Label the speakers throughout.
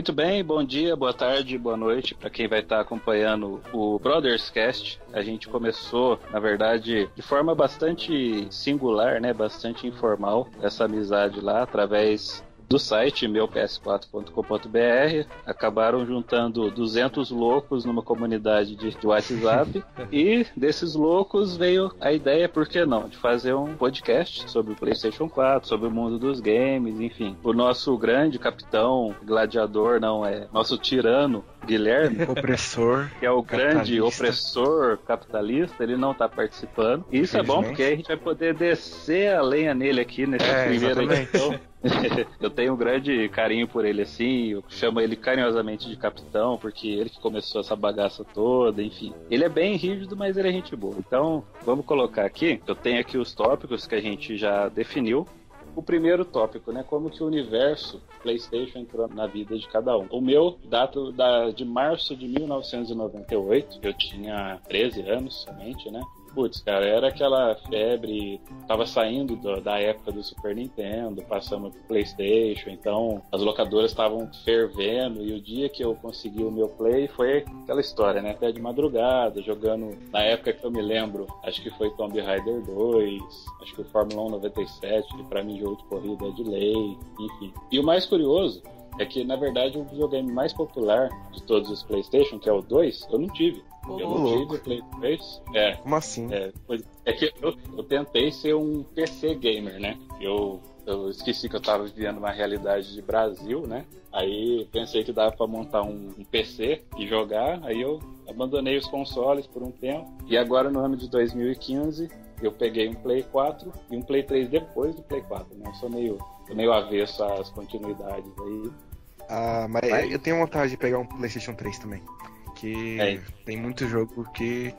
Speaker 1: Muito bem, bom dia, boa tarde, boa noite para quem vai estar tá acompanhando o Brothers Cast. A gente começou, na verdade, de forma bastante singular, né, bastante informal, essa amizade lá através do site meups4.com.br, acabaram juntando 200 loucos numa comunidade de, de WhatsApp e desses loucos veio a ideia, por que não, de fazer um podcast sobre o PlayStation 4, sobre o mundo dos games, enfim. O nosso grande capitão, gladiador, não é, nosso tirano, Guilherme,
Speaker 2: opressor,
Speaker 1: que é o grande opressor capitalista, ele não está participando. E isso é bom porque aí a gente vai poder descer a lenha nele aqui nesse é, primeiro edição. eu tenho um grande carinho por ele assim, eu chamo ele carinhosamente de capitão, porque ele que começou essa bagaça toda, enfim. Ele é bem rígido, mas ele é gente boa. Então, vamos colocar aqui, eu tenho aqui os tópicos que a gente já definiu. O primeiro tópico, né? Como que o universo PlayStation entrou na vida de cada um. O meu data da, de março de 1998. Eu tinha 13 anos somente, né? Putz, cara, era aquela febre, tava saindo do, da época do Super Nintendo, passamos pro PlayStation, então as locadoras estavam fervendo e o dia que eu consegui o meu Play foi aquela história, né? Até de madrugada, jogando, na época que eu me lembro, acho que foi Tomb Raider 2, acho que o Fórmula 1 97, que pra mim jogo de corrida é de lei, enfim. E o mais curioso é que, na verdade, o videogame mais popular de todos os PlayStation, que é o 2, eu não tive. Eu não tive o Play 3. É,
Speaker 2: Como assim?
Speaker 1: É, é que eu, eu, tentei ser um PC gamer, né? Eu, eu esqueci que eu tava vivendo uma realidade de Brasil, né? Aí pensei que dava para montar um, um, PC e jogar. Aí eu abandonei os consoles por um tempo. E agora, no ano de 2015, eu peguei um Play 4 e um Play 3 depois do Play 4, né? Eu sou meio, meio avesso às continuidades aí.
Speaker 2: Ah, mas, mas, eu tenho vontade de pegar um PlayStation 3 também. Que é. tem muito jogo que,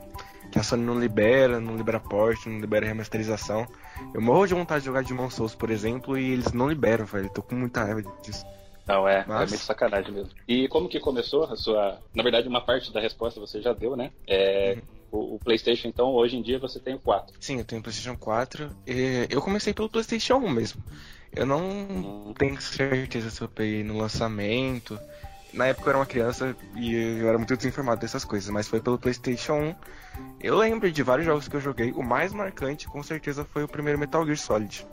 Speaker 2: que a Sony não libera, não libera porte, não libera remasterização. Eu morro de vontade de jogar Demon Souls, por exemplo, e eles não liberam, velho. Tô com muita raiva disso.
Speaker 1: Não, é, é Mas... é meio sacanagem mesmo. E como que começou a sua. Na verdade, uma parte da resposta você já deu, né? É. Uhum. O, o, PlayStation, então, hoje em dia você tem o 4.
Speaker 2: Sim, eu tenho o PlayStation 4. E eu comecei pelo PlayStation 1 mesmo. Eu não hum. tenho certeza se eu peguei no lançamento, na época eu era uma criança e eu era muito desinformado dessas coisas, mas foi pelo PlayStation 1. Eu lembro de vários jogos que eu joguei. O mais marcante, com certeza, foi o primeiro Metal Gear Solid.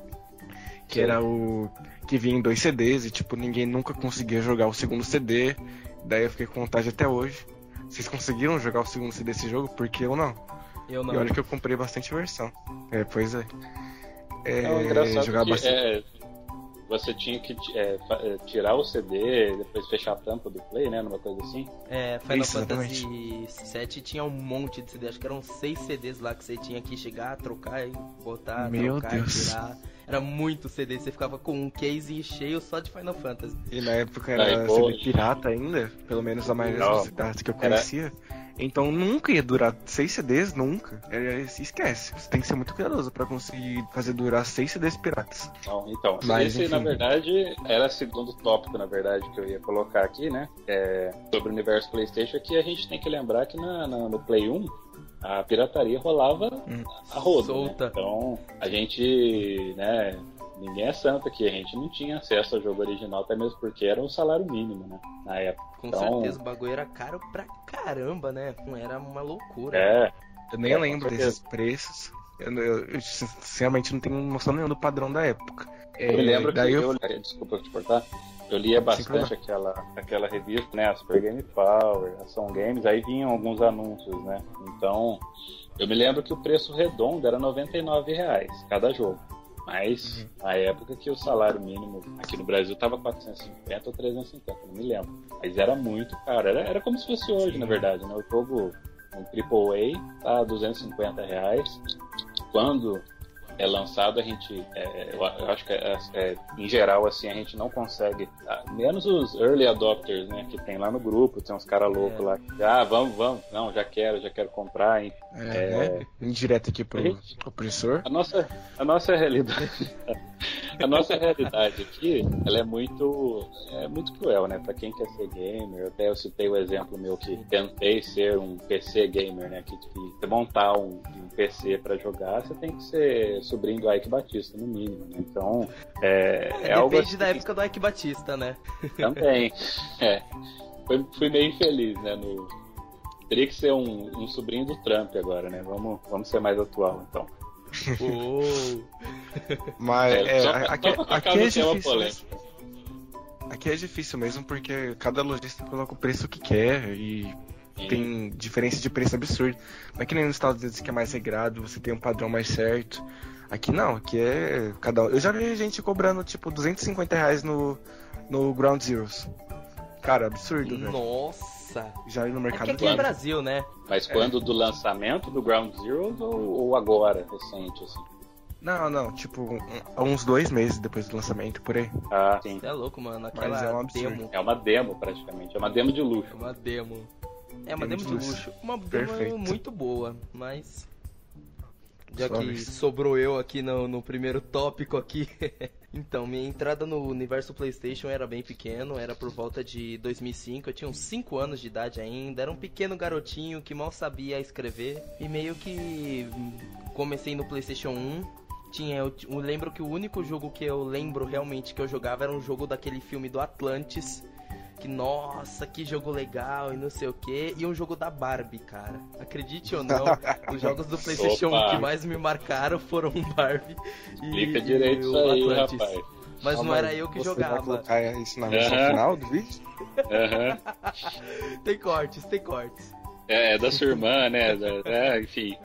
Speaker 2: Que era o. que vinha em dois CDs e, tipo, ninguém nunca conseguia jogar o segundo CD. Daí eu fiquei com vontade até hoje. Vocês conseguiram jogar o segundo CD desse jogo? Porque eu não.
Speaker 3: Eu não.
Speaker 2: E olha que eu comprei bastante versão. É, pois é.
Speaker 1: É, é engraçado jogar que, bastante. É você tinha que é, é, tirar o CD, depois fechar a tampa do play, né? Numa coisa assim.
Speaker 3: É, Final Isso, Fantasy VII tinha um monte de CD, acho que eram seis CDs lá que você tinha que chegar, trocar e botar,
Speaker 2: Meu
Speaker 3: trocar
Speaker 2: Deus.
Speaker 3: e tirar. Era muito CD, você ficava com um case cheio só de Final Fantasy.
Speaker 2: E na época era Aí, CD pirata ainda, pelo menos a maioria das cidades que eu conhecia. Era... Então nunca ia durar seis CDs, nunca. É, esquece. Você tem que ser muito cuidadoso para conseguir fazer durar seis CDs piratas.
Speaker 1: Não, então, Mas, esse enfim. na verdade era o segundo tópico, na verdade, que eu ia colocar aqui, né? É, sobre o universo PlayStation, que a gente tem que lembrar que na, na no Play 1 a pirataria rolava hum. a roda. Né? Então a gente, né? ninguém é santo aqui. A gente não tinha acesso ao jogo original, até mesmo porque era um salário mínimo, né? Na época.
Speaker 3: Com então... certeza, o bagulho era caro pra caramba, né? Era uma loucura.
Speaker 2: É. Eu nem é, lembro desses preços. Eu, eu, eu, sinceramente não tenho noção nenhuma do padrão da época.
Speaker 1: É, eu me lembro daí que eu... eu... Desculpa te cortar. Eu lia bastante aquela, aquela revista, né? A Super Game Power, a Ação Games, aí vinham alguns anúncios, né? Então, eu me lembro que o preço redondo era 99 reais cada jogo. Mas uhum. na época que o salário mínimo aqui no Brasil tava 450 ou 350, não me lembro. Mas era muito caro. Era, era como se fosse hoje, Sim. na verdade, né? O jogo, um AAA, tá 250 reais. Quando é lançado, a gente, é, eu acho que é, é, em geral, assim, a gente não consegue, ah, menos os early adopters, né, que tem lá no grupo, tem uns caras loucos é. lá, que, ah, vamos, vamos, não, já quero, já quero comprar,
Speaker 2: É, né? Indireto aqui pro, gente, pro professor.
Speaker 1: A nossa, a nossa realidade, a nossa realidade aqui, ela é muito, é muito cruel, né? Pra quem quer ser gamer, até eu citei o exemplo meu que tentei ser um PC gamer, né? Que, que montar um, um PC para jogar, você tem que ser sobrinho do Ike Batista, no mínimo, né? Então, é, é,
Speaker 3: é
Speaker 1: algo
Speaker 3: Depende assim da época do Ike Batista, né?
Speaker 1: Também, é. Fui, fui meio infeliz, né? No, teria que ser um, um sobrinho do Trump agora, né? Vamos, vamos ser mais atual, então.
Speaker 2: Mas é, é aqui, aqui é difícil. Aqui é difícil mesmo porque cada lojista coloca o preço que quer e tem diferença de preço absurdo. Não é que nem nos Estados Unidos que é mais regrado, você tem um padrão mais certo. Aqui não, aqui é cada Eu já vi gente cobrando tipo 250 reais no, no Ground Zeroes. Cara, absurdo,
Speaker 3: velho. Nossa! Nossa!
Speaker 2: Já no mercado.
Speaker 3: É que aqui é Brasil, né?
Speaker 1: Mas é. quando do lançamento do Ground Zero ou, ou agora, recente, assim?
Speaker 2: Não, não, tipo, um, uns dois meses depois do lançamento, por aí.
Speaker 1: Ah, sim.
Speaker 3: Você é louco, mano. Aquela
Speaker 2: é, um
Speaker 3: demo.
Speaker 1: É uma demo, praticamente. É uma demo de luxo. É
Speaker 3: uma demo. É uma demo, demo de luxo. Uma demo Perfeito. muito boa, mas. Já que sobrou eu aqui no, no primeiro tópico aqui. Então, minha entrada no universo PlayStation era bem pequeno, era por volta de 2005. Eu tinha uns 5 anos de idade ainda, era um pequeno garotinho que mal sabia escrever e meio que comecei no PlayStation 1. Tinha, eu, eu lembro que o único jogo que eu lembro realmente que eu jogava era um jogo daquele filme do Atlantis, que nossa, que jogo legal e não sei o que. E um jogo da Barbie, cara. Acredite ou não, os jogos do PlayStation Opa. 1 que mais me marcaram foram Barbie
Speaker 1: e, e o aí, Atlantis. Rapaz.
Speaker 3: Mas não era eu que
Speaker 2: você
Speaker 3: jogava.
Speaker 2: Vai colocar isso na versão uhum. final do vídeo?
Speaker 1: Uhum.
Speaker 3: tem cortes, tem cortes.
Speaker 1: É, é da sua irmã, né? É, enfim.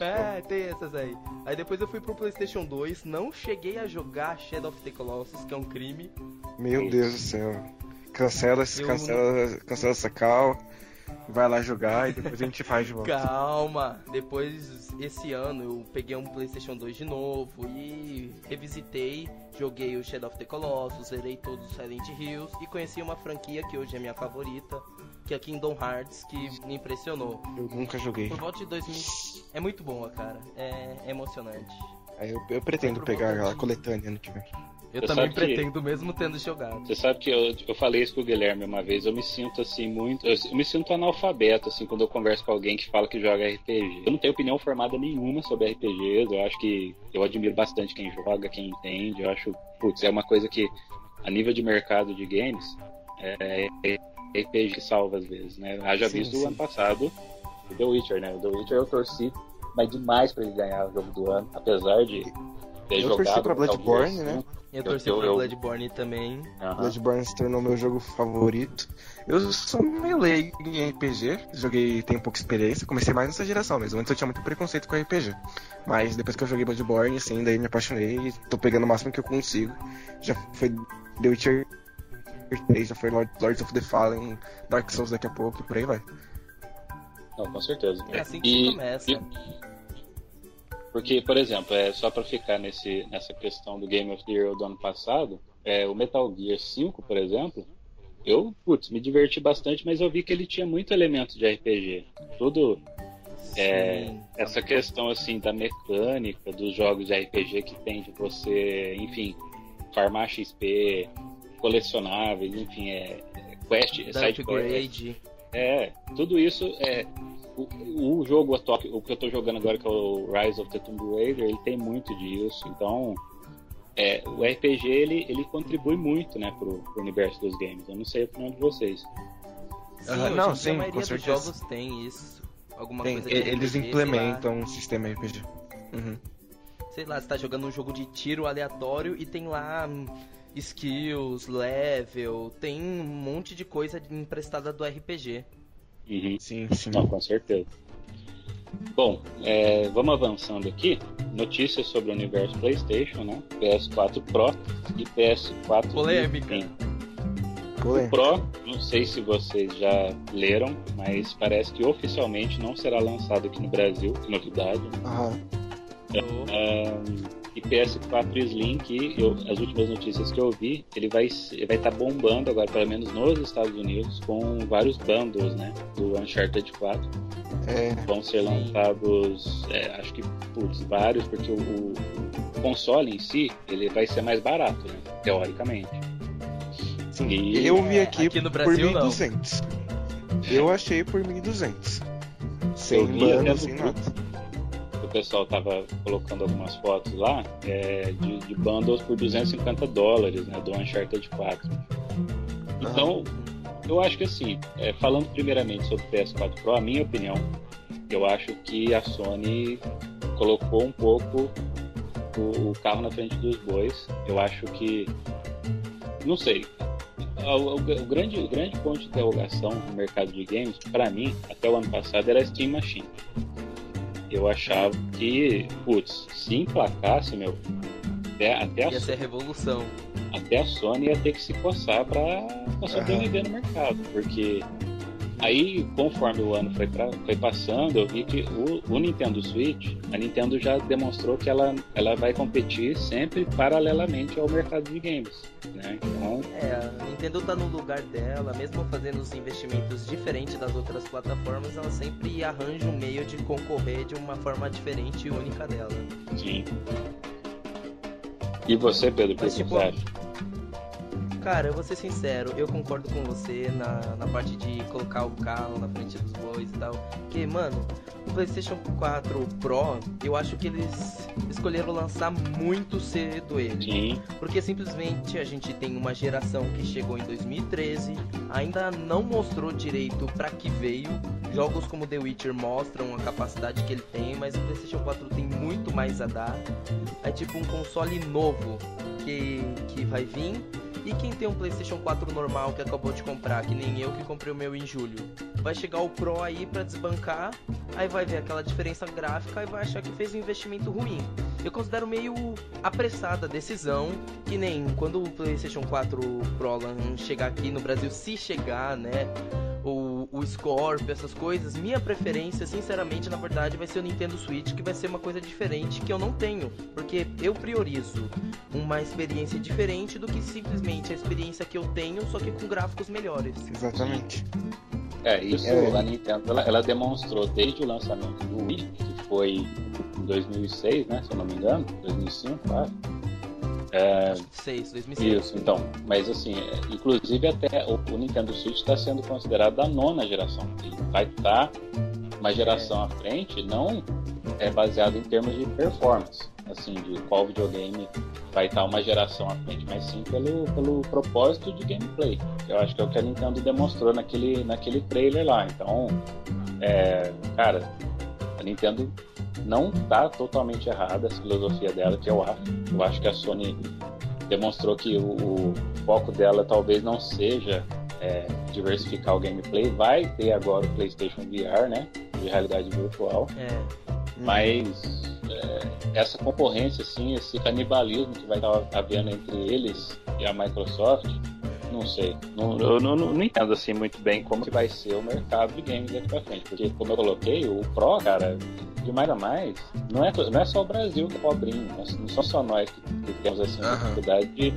Speaker 3: É, tem essas aí. Aí depois eu fui pro PlayStation 2, não cheguei a jogar Shadow of the Colossus, que é um crime.
Speaker 2: Meu Deus do céu. Cancela, eu... cancela, cancela essa cal, vai lá jogar e depois a gente faz de volta.
Speaker 3: Calma, depois esse ano eu peguei um PlayStation 2 de novo e revisitei, joguei o Shadow of the Colossus, zerei todos os Silent Hills e conheci uma franquia que hoje é minha favorita, que é Kingdom Hearts, que me impressionou.
Speaker 2: Eu nunca joguei.
Speaker 3: Por volta de 2000. É muito boa, cara. É, é emocionante.
Speaker 2: Aí eu, eu pretendo pegar a coletânea ano que vem.
Speaker 3: Eu Você também pretendo, que... mesmo tendo jogado.
Speaker 1: Você sabe que eu, eu falei isso com o Guilherme uma vez, eu me sinto assim muito. Eu, eu, me sinto analfabeto, assim, quando eu converso com alguém que fala que joga RPG. Eu não tenho opinião formada nenhuma sobre RPGs, eu acho que eu admiro bastante quem joga, quem entende. Eu acho, putz, é uma coisa que, a nível de mercado de games, é, é RPG que salva às vezes, né? Haja sim, visto o ano passado o The Witcher, né? O The Witcher eu torci mas demais para ele ganhar o jogo do ano, apesar de ter eu jogado.
Speaker 2: Eu torci pra Bloodborne, né?
Speaker 3: Eu torci eu, pra eu, Bloodborne também.
Speaker 2: Uhum. Bloodborne se tornou meu jogo favorito. Eu sou meio leigo em RPG, joguei, tenho pouca experiência, comecei mais nessa geração mesmo. Antes eu tinha muito preconceito com RPG. Mas depois que eu joguei Bloodborne, assim, daí me apaixonei e tô pegando o máximo que eu consigo. Já foi The Witcher 3, já foi Lords of the Fallen, Dark Souls daqui a pouco e por aí vai.
Speaker 1: Não, com certeza.
Speaker 3: É assim que e, começa. E,
Speaker 1: porque, por exemplo, é, só para ficar nesse, nessa questão do Game of the Year do ano passado, é, o Metal Gear 5, por exemplo, eu, putz, me diverti bastante, mas eu vi que ele tinha muito elemento de RPG. Tudo. É, essa questão assim da mecânica dos jogos de RPG que tem de você, enfim, farmar XP, colecionáveis, enfim, é, quest, side quest. É, tudo isso é o, o, jogo atual, o que eu tô jogando agora, que é o Rise of the Tomb Raider, ele tem muito disso. Então, é, o RPG ele, ele contribui muito, né, pro, pro universo dos games. Eu não sei a opinião de vocês.
Speaker 3: Sim, não, sim, a maioria com certeza. dos jogos tem isso. Alguma tem, coisa
Speaker 2: Eles RPG, implementam um sistema RPG. Uhum.
Speaker 3: Sei lá, você tá jogando um jogo de tiro aleatório e tem lá hum, skills, level, tem um monte de coisa emprestada do RPG.
Speaker 1: Uhum. Sim, sim. Não, com certeza. Bom, é, vamos avançando aqui. Notícias sobre o universo PlayStation, né? PS4 Pro e PS4
Speaker 3: Polêmica.
Speaker 1: O Pro, não sei se vocês já leram, mas parece que oficialmente não será lançado aqui no Brasil, novidade.
Speaker 2: Aham.
Speaker 1: Oh. E PS4 Slim, que eu, as últimas notícias que eu vi, ele vai estar vai tá bombando agora, pelo menos nos Estados Unidos, com vários bundles, né? Do Uncharted 4. É, Vão ser sim. lançados, é, acho que, putz, vários, porque o, o, console em si, ele vai ser mais barato, né? Teoricamente.
Speaker 2: Sim, e, eu vi aqui, aqui no Brasil, por 1.200. Eu achei por 1.200. Sem banda, sem nada
Speaker 1: pessoal tava colocando algumas fotos lá é, de, de, bundles por 250 dólares, né, do Uncharted 4. Então, eu acho que assim, é, falando primeiramente sobre o PS4 Pro, a minha opinião, eu acho que a Sony colocou um pouco o, o carro na frente dos bois. Eu acho que, não sei, o, o, o, grande, o grande ponto de interrogação no mercado de games, para mim, até o ano passado, era a Steam Machine eu achava que, putz, se emplacasse, meu, até, até
Speaker 3: a, ia ser revolução.
Speaker 1: Até a Sony ia ter que se coçar pra, pra sobreviver uhum. no mercado, porque Aí, conforme o ano foi, pra, foi passando, eu vi que o, o, Nintendo Switch, a Nintendo já demonstrou que ela, ela vai competir sempre paralelamente ao mercado de games, né?
Speaker 3: Então... É, a Nintendo tá no lugar dela, mesmo fazendo os investimentos diferentes das outras plataformas, ela sempre arranja um meio de concorrer de uma forma diferente e única dela.
Speaker 1: Sim. E você, Pedro, o que tipo, você acha?
Speaker 3: Cara, eu vou ser sincero, eu concordo com você na, na parte de colocar o carro na frente dos bois e tal. Porque, mano, o PlayStation 4 Pro, eu acho que eles escolheram lançar muito cedo ele. Sim. Porque simplesmente a gente tem uma geração que chegou em 2013, ainda não mostrou direito para que veio. Jogos como The Witcher mostram a capacidade que ele tem, mas o PlayStation 4 tem muito mais a dar. É tipo um console novo que, que vai vir e quem tem um PlayStation 4 normal que acabou de comprar, que nem eu que comprei o meu em julho, vai chegar o Pro aí para desbancar, aí vai ver aquela diferença gráfica e vai achar que fez um investimento ruim. Eu considero meio apressada a decisão, que nem quando o PlayStation 4 Pro chegar aqui no Brasil, se chegar, né? O, o Scorpio, essas coisas, minha preferência, sinceramente, na verdade, vai ser o Nintendo Switch, que vai ser uma coisa diferente que eu não tenho. Porque eu priorizo uma experiência diferente do que simplesmente a experiência que eu tenho, só que com gráficos melhores.
Speaker 2: Exatamente.
Speaker 1: É, isso é. a Nintendo ela, ela, demonstrou desde o lançamento do Wii, que foi em 2006, né, se eu não me engano, 2005, claro.
Speaker 3: É, 2006, 2006.
Speaker 1: Isso, então. Mas assim, é, inclusive até o, o Nintendo Switch está sendo considerado da nona geração. Ele vai estar tá uma geração é. à frente, não é baseado em termos de performance, assim, de qual videogame vai estar tá uma geração à frente, mas sim pelo, pelo propósito de gameplay. Eu acho que é o que a Nintendo demonstrou naquele, naquele trailer lá. Então, é, cara, a Nintendo não está totalmente errada a filosofia dela, que eu acho. Eu acho que a Sony demonstrou que o, o foco dela talvez não seja é, diversificar o gameplay. Vai ter agora o PlayStation VR, né? De realidade virtual. É. Mas é, essa concorrência, assim, esse canibalismo que vai estar havendo entre eles e a Microsoft, não sei. Não, eu não, não, não, entendo assim muito bem como que vai ser o mercado de games daqui pra frente. Porque, como eu coloquei, o Pro, cara, de mais a mais, não é, não é só o Brasil que é pobrinho, não são só nós que, que temos assim, uhum. dificuldade de,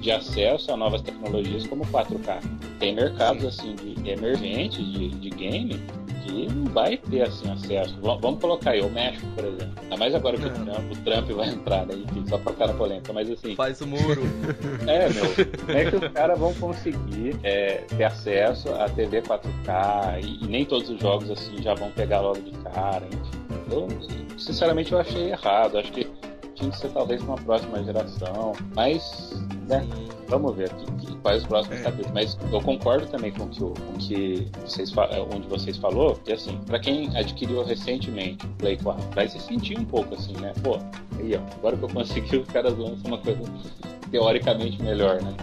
Speaker 1: de acesso a novas tecnologias como 4K. Tem mercados assim de emergentes de, de game que não vai ter assim acesso. vamos colocar aí o México, por exemplo. Ainda mais agora que o Trump, o Trump vai entrar, né? Enfim, só pra cara polêmica, mas assim.
Speaker 3: Faz o muro.
Speaker 1: é, meu. Como é que os caras vão conseguir é, ter acesso a TV 4K e, e, nem todos os jogos assim já vão pegar logo de cara, enfim. Eu, sinceramente, eu achei errado. Acho que tinha que ser talvez uma próxima geração, mas né, vamos ver aqui, quais os próximos é. capítulos. Mas eu concordo também com que, o que vocês, onde vocês falou, que assim, para quem adquiriu recentemente o Play 4, vai se sentir um pouco assim, né? Pô, aí ó, agora que eu consegui, os caras lançam uma coisa teoricamente melhor, né?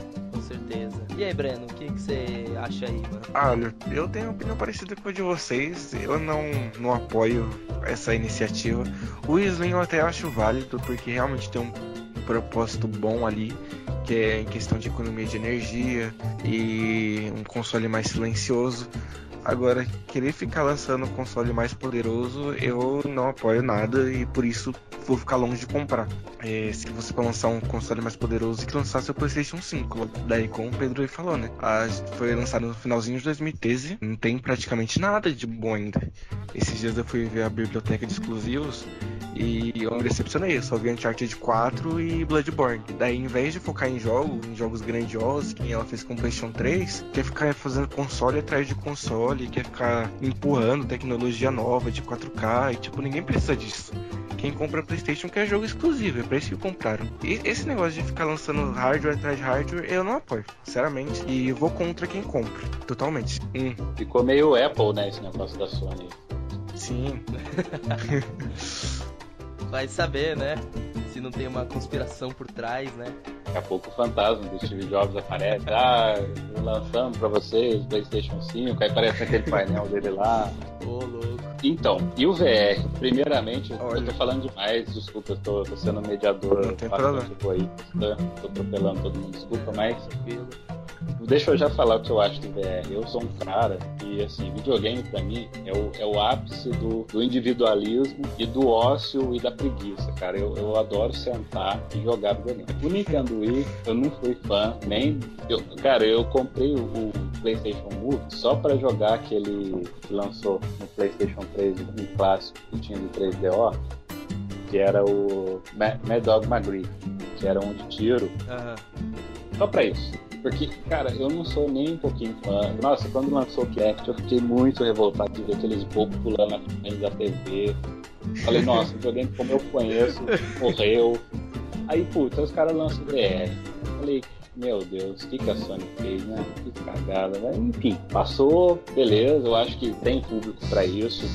Speaker 3: Certeza. E aí, Breno, o que, você acha aí, mano?
Speaker 2: Olha, eu tenho uma opinião parecida com a de vocês. Eu não, não apoio essa iniciativa. O Slim eu até acho válido, porque realmente tem um propósito bom ali, que é em questão de economia de energia e um console mais silencioso. Agora, querer ficar lançando um console mais poderoso, eu não apoio nada e por isso vou ficar longe de comprar. É, se você for lançar um console mais poderoso, que lançar seu PlayStation 5. Daí, como o Pedro aí falou, né? A, foi lançado no finalzinho de 2013, não tem praticamente nada de bom ainda. Esses dias eu fui ver a biblioteca de exclusivos e eu me decepcionei. Eu só vi Uncharted 4 e Bloodborne. Daí, em vez de focar em jogos, em jogos grandiosos, que ela fez com o PlayStation 3, quer ficar fazendo console atrás de console, quer ficar empurrando tecnologia nova de 4K e tipo, ninguém precisa disso. Quem compra PlayStation quer jogo exclusivo, é pra isso que compraram. E esse negócio de ficar lançando hardware atrás de hardware, eu não apoio, sinceramente. E vou contra quem compra, totalmente.
Speaker 1: Hum. Ficou meio Apple, né, esse negócio da Sony.
Speaker 2: Sim.
Speaker 3: Vai saber, né? Se não tem uma conspiração por trás, né?
Speaker 1: Daqui a pouco o fantasma do Steve Jobs aparece. Ah, lançamos pra vocês PlayStation 5. Aí aparece aquele painel dele lá.
Speaker 3: Ô, louco.
Speaker 1: Então, e o VR? Primeiramente, Olha. eu tô falando demais, desculpa, eu tô, tô sendo mediador.
Speaker 2: Não tem problema.
Speaker 1: Tô atropelando todo mundo, desculpa, mas. Deixa eu já falar o que eu acho do VR. Eu sou um cara que, assim, videogame pra mim é o, é o ápice do, do individualismo e do ócio e da preguiça, cara. Eu, eu adoro sentar e jogar videogame. O Nintendo Wii, eu não fui fã, nem. Eu, cara, eu comprei o, o PlayStation Move só pra jogar aquele que lançou no PlayStation 3, um clássico que tinha do 3DO, que era o Mad Dog Magri, que era um de tiro. Uhum. Só pra isso. Porque, cara, eu não sou nem um pouquinho fã. Nossa, quando lançou o Kinect, eu fiquei muito revoltado de ver aqueles bobos pulando na frente da TV. Falei, nossa, o videogame como eu conheço, morreu. Aí, puta, os caras lançam VR. Falei, meu Deus, o que, que a Sony fez, né? Que cagada, né? Enfim, passou, beleza, eu acho que tem público para isso.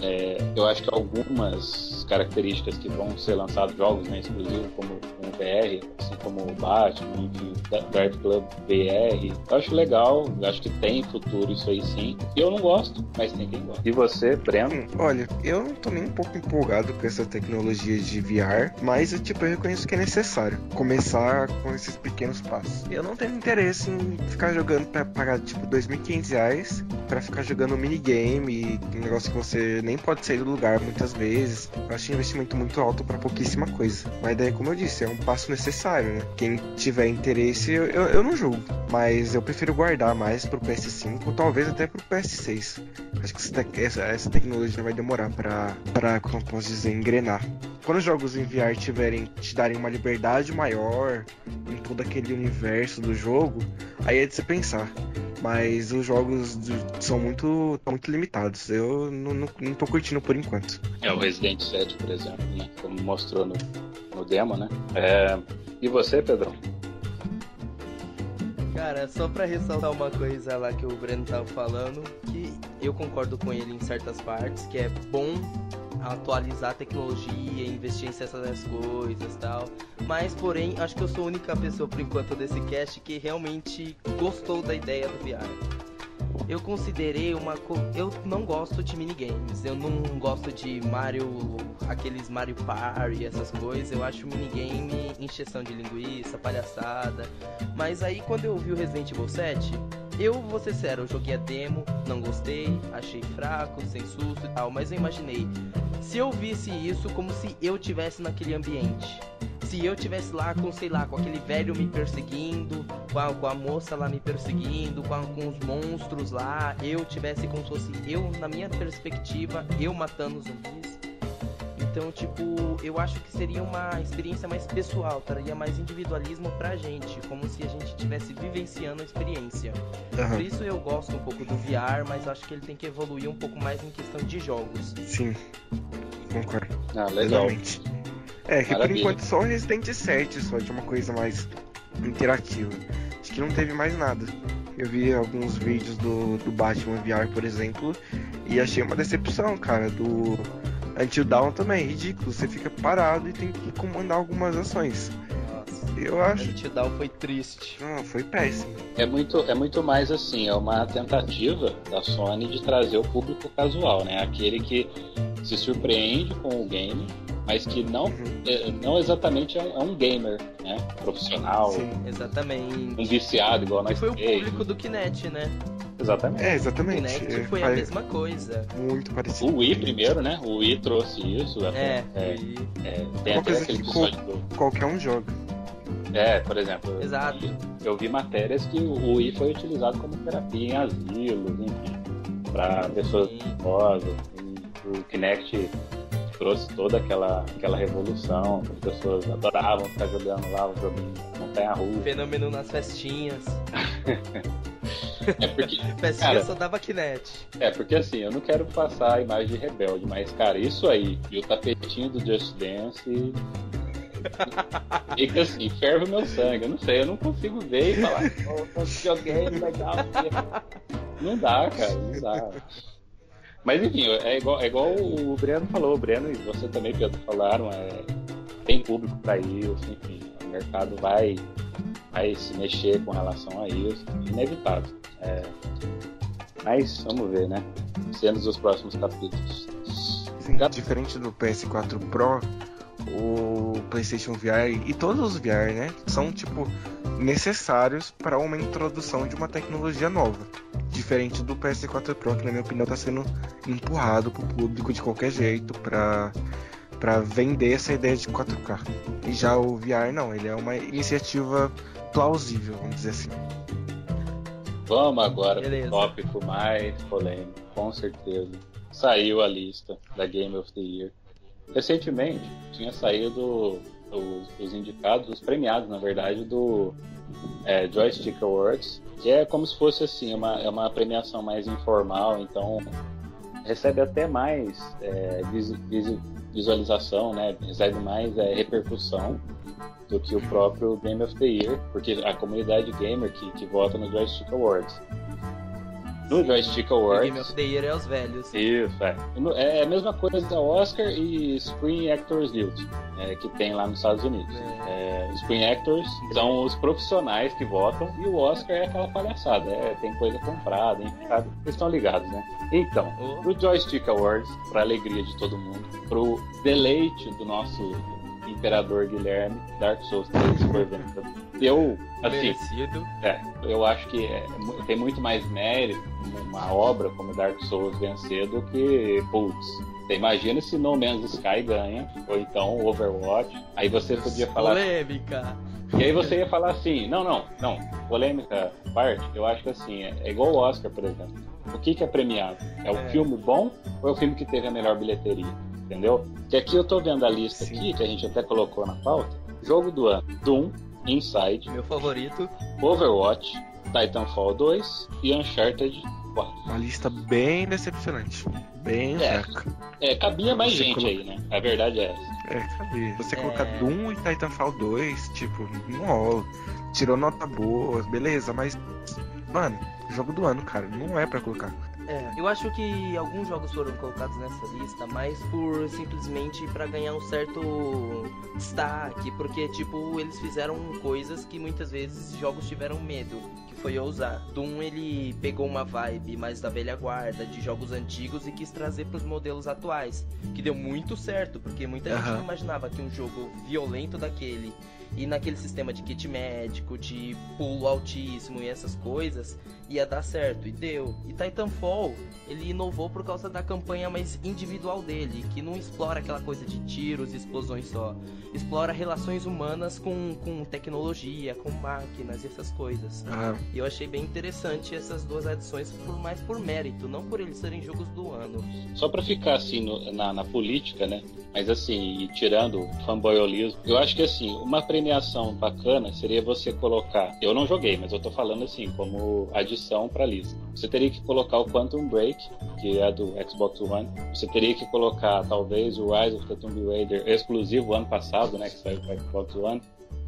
Speaker 1: É, eu acho que algumas características que vão ser lançados jogos né, exclusivos, como o VR, assim como o Batman, enfim, Dark Club VR, eu acho legal, eu acho que tem futuro isso aí sim. E eu não gosto, mas tem quem gosta. E você, Breno? Hum,
Speaker 2: olha, eu não tô nem um pouco empolgado com essa tecnologia de VR, mas eu, tipo, eu reconheço que é necessário começar com esses pequenos passos. Eu não tenho interesse em ficar jogando para pagar, tipo, 2.500 reais pra ficar jogando minigame, um negócio que você nem nem pode sair do lugar muitas vezes. Eu acho investimento muito alto para pouquíssima coisa. Mas daí, como eu disse, é um passo necessário, né? Quem tiver interesse, eu, eu, eu não julgo. Mas eu prefiro guardar mais pro PS5, ou talvez até pro PS6. Acho que essa, essa tecnologia vai demorar para, para, como posso dizer, engrenar. Quando os jogos em VR tiverem, te darem uma liberdade maior em todo aquele universo do jogo, aí é de se pensar mas os jogos são muito, muito limitados. Eu não, não, não tô curtindo por enquanto.
Speaker 1: É, o Resident 7, por exemplo, né? Como mostrou no, no demo, né? É... E você, Pedrão?
Speaker 3: Cara, só pra ressaltar uma coisa lá que o Breno tava falando, que eu concordo com ele em certas partes, que é bom atualizar a tecnologia, investir em certas coisas tal. Mas, porém, acho que eu sou a única pessoa por enquanto desse cast que realmente gostou da ideia do VR. Eu considerei uma. Co... Eu não gosto de minigames. Eu não gosto de Mario. aqueles Mario Party, essas coisas. Eu acho minigame encheção de linguiça, palhaçada. Mas aí quando eu vi o Resident Evil 7, eu vou ser sério, eu joguei a demo, não gostei, achei fraco, sem susto e tal, mas eu imaginei se eu visse isso como se eu tivesse naquele ambiente. Se eu tivesse lá com, sei lá, com aquele velho me perseguindo, com a, com a moça lá me perseguindo, com, a, com os monstros lá, eu tivesse como se fosse eu, na minha perspectiva, eu matando os zumbis. Então, tipo, eu acho que seria uma experiência mais pessoal, traria mais individualismo pra gente, como se a gente estivesse vivenciando a experiência. Uhum. Por isso eu gosto um pouco do VR, mas acho que ele tem que evoluir um pouco mais em questão de jogos.
Speaker 2: Sim, concordo.
Speaker 1: Ah, legal.
Speaker 2: É, que Maravilha. por enquanto só o Resident 7 só de uma coisa mais interativa. Acho que não teve mais nada. Eu vi alguns vídeos do, do Batman VR, por exemplo, e achei uma decepção, cara, do Until Down também, é ridículo. Você fica parado e tem que comandar algumas ações. Nossa, eu acho.
Speaker 3: Until Down foi triste.
Speaker 2: Não, foi péssimo.
Speaker 1: É muito, é muito mais assim, é uma tentativa da Sony de trazer o público casual, né? Aquele que se surpreende com o game, mas que não, uhum. é, não exatamente é um, é um, gamer, né? Profissional. Sim,
Speaker 3: exatamente.
Speaker 1: Um viciado igual nós
Speaker 3: Foi o público do Kinect, né?
Speaker 1: Exatamente.
Speaker 2: É, exatamente.
Speaker 3: O Kinect é, foi a mesma coisa.
Speaker 2: Muito parecido.
Speaker 1: O Wii primeiro, né? O Wii trouxe isso.
Speaker 3: É,
Speaker 1: é, é tem até aquele
Speaker 2: episódio do... Qualquer um joga.
Speaker 1: É, por exemplo.
Speaker 3: Exato.
Speaker 1: Eu, eu vi matérias que o Wii foi utilizado como terapia em asilos, enfim, para pessoas idosas. O Kinect trouxe toda aquela, aquela revolução, as pessoas adoravam ficar jogando lá o joguinho montanha-russa.
Speaker 3: Fenômeno nas festinhas.
Speaker 1: é porque,
Speaker 3: Festinha cara, só dava Kinect.
Speaker 1: É, porque assim, eu não quero passar a imagem de rebelde, mas, cara, isso aí e o tapetinho do Just Dance Fica assim, ferve o meu sangue. Eu não sei, eu não consigo ver e falar, oh, joguei, legal. Não dá, cara, não dá. Mas enfim, é igual, é igual o Breno falou, o Breno e você também, Pedro, falaram, é, tem público para isso, enfim, o mercado vai, vai se mexer com relação a isso, inevitável. É, mas vamos ver, né? Cenas dos próximos capítulos.
Speaker 2: Sim, diferente do PS4 Pro, o PlayStation VR e todos os VR, né, são tipo necessários para uma introdução de uma tecnologia nova, diferente do PS4 Pro que na minha opinião está sendo empurrado para o público de qualquer jeito para para vender essa ideia de 4K. E já o VR não, ele é uma iniciativa plausível, vamos dizer assim.
Speaker 1: Vamos agora para o tópico mais polêmico, com certeza. Saiu a lista da Game of the Year. Recentemente tinha saído os, os indicados, os premiados, na verdade, do é, Joystick Awards, que é como se fosse assim, uma, é uma premiação mais informal, então recebe até mais é, vis, vis, visualização, né? recebe mais é, repercussão do que o próprio Game of the Year, porque a comunidade gamer que, que vota no Joystick Awards no Joystick Awards.
Speaker 3: Game of the Year é os velhos.
Speaker 1: Isso, é. É a mesma coisa da Oscar e Screen Actors Guild, é, que tem lá nos Estados Unidos. É. É, Screen Actors são os profissionais que votam e o Oscar é aquela palhaçada, é, tem coisa comprada, hein, sabe? Eles estão ligados, né? Então, oh. pro Joystick Awards, pra alegria de todo mundo, pro deleite do nosso Imperador Guilherme, Dark Souls 3 por Eu, assim,
Speaker 3: Merecido.
Speaker 1: é, eu acho que é, tem muito mais mérito uma obra como Dark Souls vencer do que, putz, você imagina se No Man's Sky ganha, ou então Overwatch, aí você podia falar...
Speaker 3: Polêmica!
Speaker 1: E aí você ia falar assim, não, não, não, polêmica parte, eu acho que assim, é, é igual o Oscar, por exemplo. O que, que é premiado? É o é. filme bom ou é o filme que teve a melhor bilheteria? entendeu? Que aqui eu tô vendo a lista Sim. aqui, que a gente até colocou na pauta. Jogo do ano: Doom, Inside,
Speaker 3: meu favorito,
Speaker 1: Overwatch, Titanfall 2 e Uncharted 4.
Speaker 2: Uma lista bem decepcionante. Bem é, fraca.
Speaker 1: É, cabia mais Você gente colo... aí, né? A verdade é essa.
Speaker 2: É, cabia. Você é... colocar Doom e Titanfall 2, tipo, não rola. Tirou nota boa, beleza, mas. Mano, jogo do ano, cara. Não é para colocar.
Speaker 3: É, eu acho que alguns jogos foram colocados nessa lista, mas por simplesmente para ganhar um certo destaque, porque tipo, eles fizeram coisas que muitas vezes jogos tiveram medo, que foi ousar. Doom ele pegou uma vibe mais da velha guarda, de jogos antigos e quis trazer para os modelos atuais, que deu muito certo, porque muita uhum. gente não imaginava que um jogo violento daquele e naquele sistema de kit médico, de pulo altíssimo e essas coisas, ia dar certo. E deu. E Titanfall, ele inovou por causa da campanha mais individual dele, que não explora aquela coisa de tiros e explosões só. Explora relações humanas com, com tecnologia, com máquinas e essas coisas. Ah. E eu achei bem interessante essas duas adições, por mais por mérito, não por eles serem jogos do ano.
Speaker 1: Só para ficar assim no, na, na política, né? Mas assim, tirando o fanboyolismo, eu acho que assim, uma premiação bacana seria você colocar. Eu não joguei, mas eu tô falando assim, como adição pra lista. Você teria que colocar o Quantum Break, que é do Xbox One. Você teria que colocar, talvez, o Rise of the Tomb Raider exclusivo ano passado, né? Que saiu pro Xbox One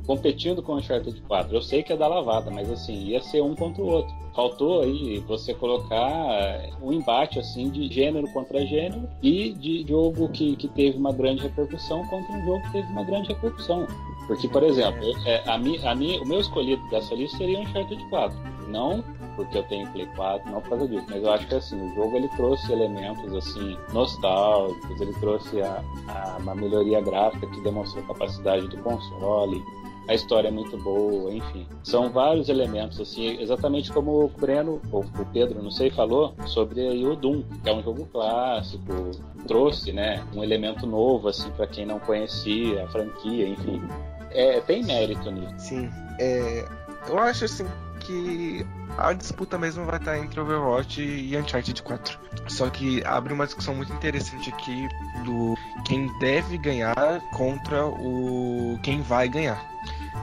Speaker 1: competindo com o Uncharted 4. Eu sei que é da lavada, mas assim, ia ser um contra o outro. Faltou aí você colocar um embate assim de gênero contra gênero e de jogo que, que teve uma grande repercussão contra um jogo que teve uma grande repercussão. Porque, por exemplo, é, a mi, a mi, o meu escolhido dessa lista seria Uncharted 4. Não porque eu tenho Play 4, não por causa disso, mas eu acho que assim, o jogo ele trouxe elementos assim nostálgicos, ele trouxe a, a, uma melhoria gráfica que demonstrou a capacidade do console, a história é muito boa, enfim. São vários elementos, assim, exatamente como o Breno, ou o Pedro, não sei, falou sobre o Doom, que é um jogo clássico, trouxe, né, um elemento novo, assim, para quem não conhecia a franquia, enfim. É, tem mérito nisso.
Speaker 2: Sim, é, eu acho, assim, que a disputa mesmo vai estar entre Overwatch e Uncharted 4. Só que abre uma discussão muito interessante aqui do quem deve ganhar contra o quem vai ganhar.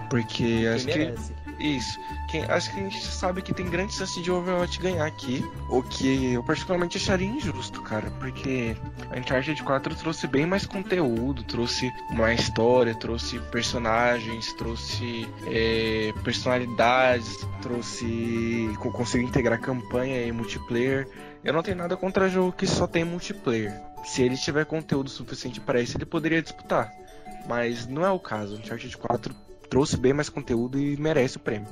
Speaker 2: Porque quem acho merece. que. Isso. Quem, acho que a gente sabe que tem grande chance de Overwatch ganhar aqui. O que eu particularmente acharia injusto, cara. Porque a Uncharted 4 trouxe bem mais conteúdo, trouxe uma história, trouxe personagens, trouxe é, personalidades, trouxe. conseguiu integrar campanha e multiplayer. Eu não tenho nada contra jogo que só tem multiplayer. Se ele tiver conteúdo suficiente para isso, ele poderia disputar. Mas não é o caso. Uncharted 4 trouxe bem mais conteúdo e merece o prêmio.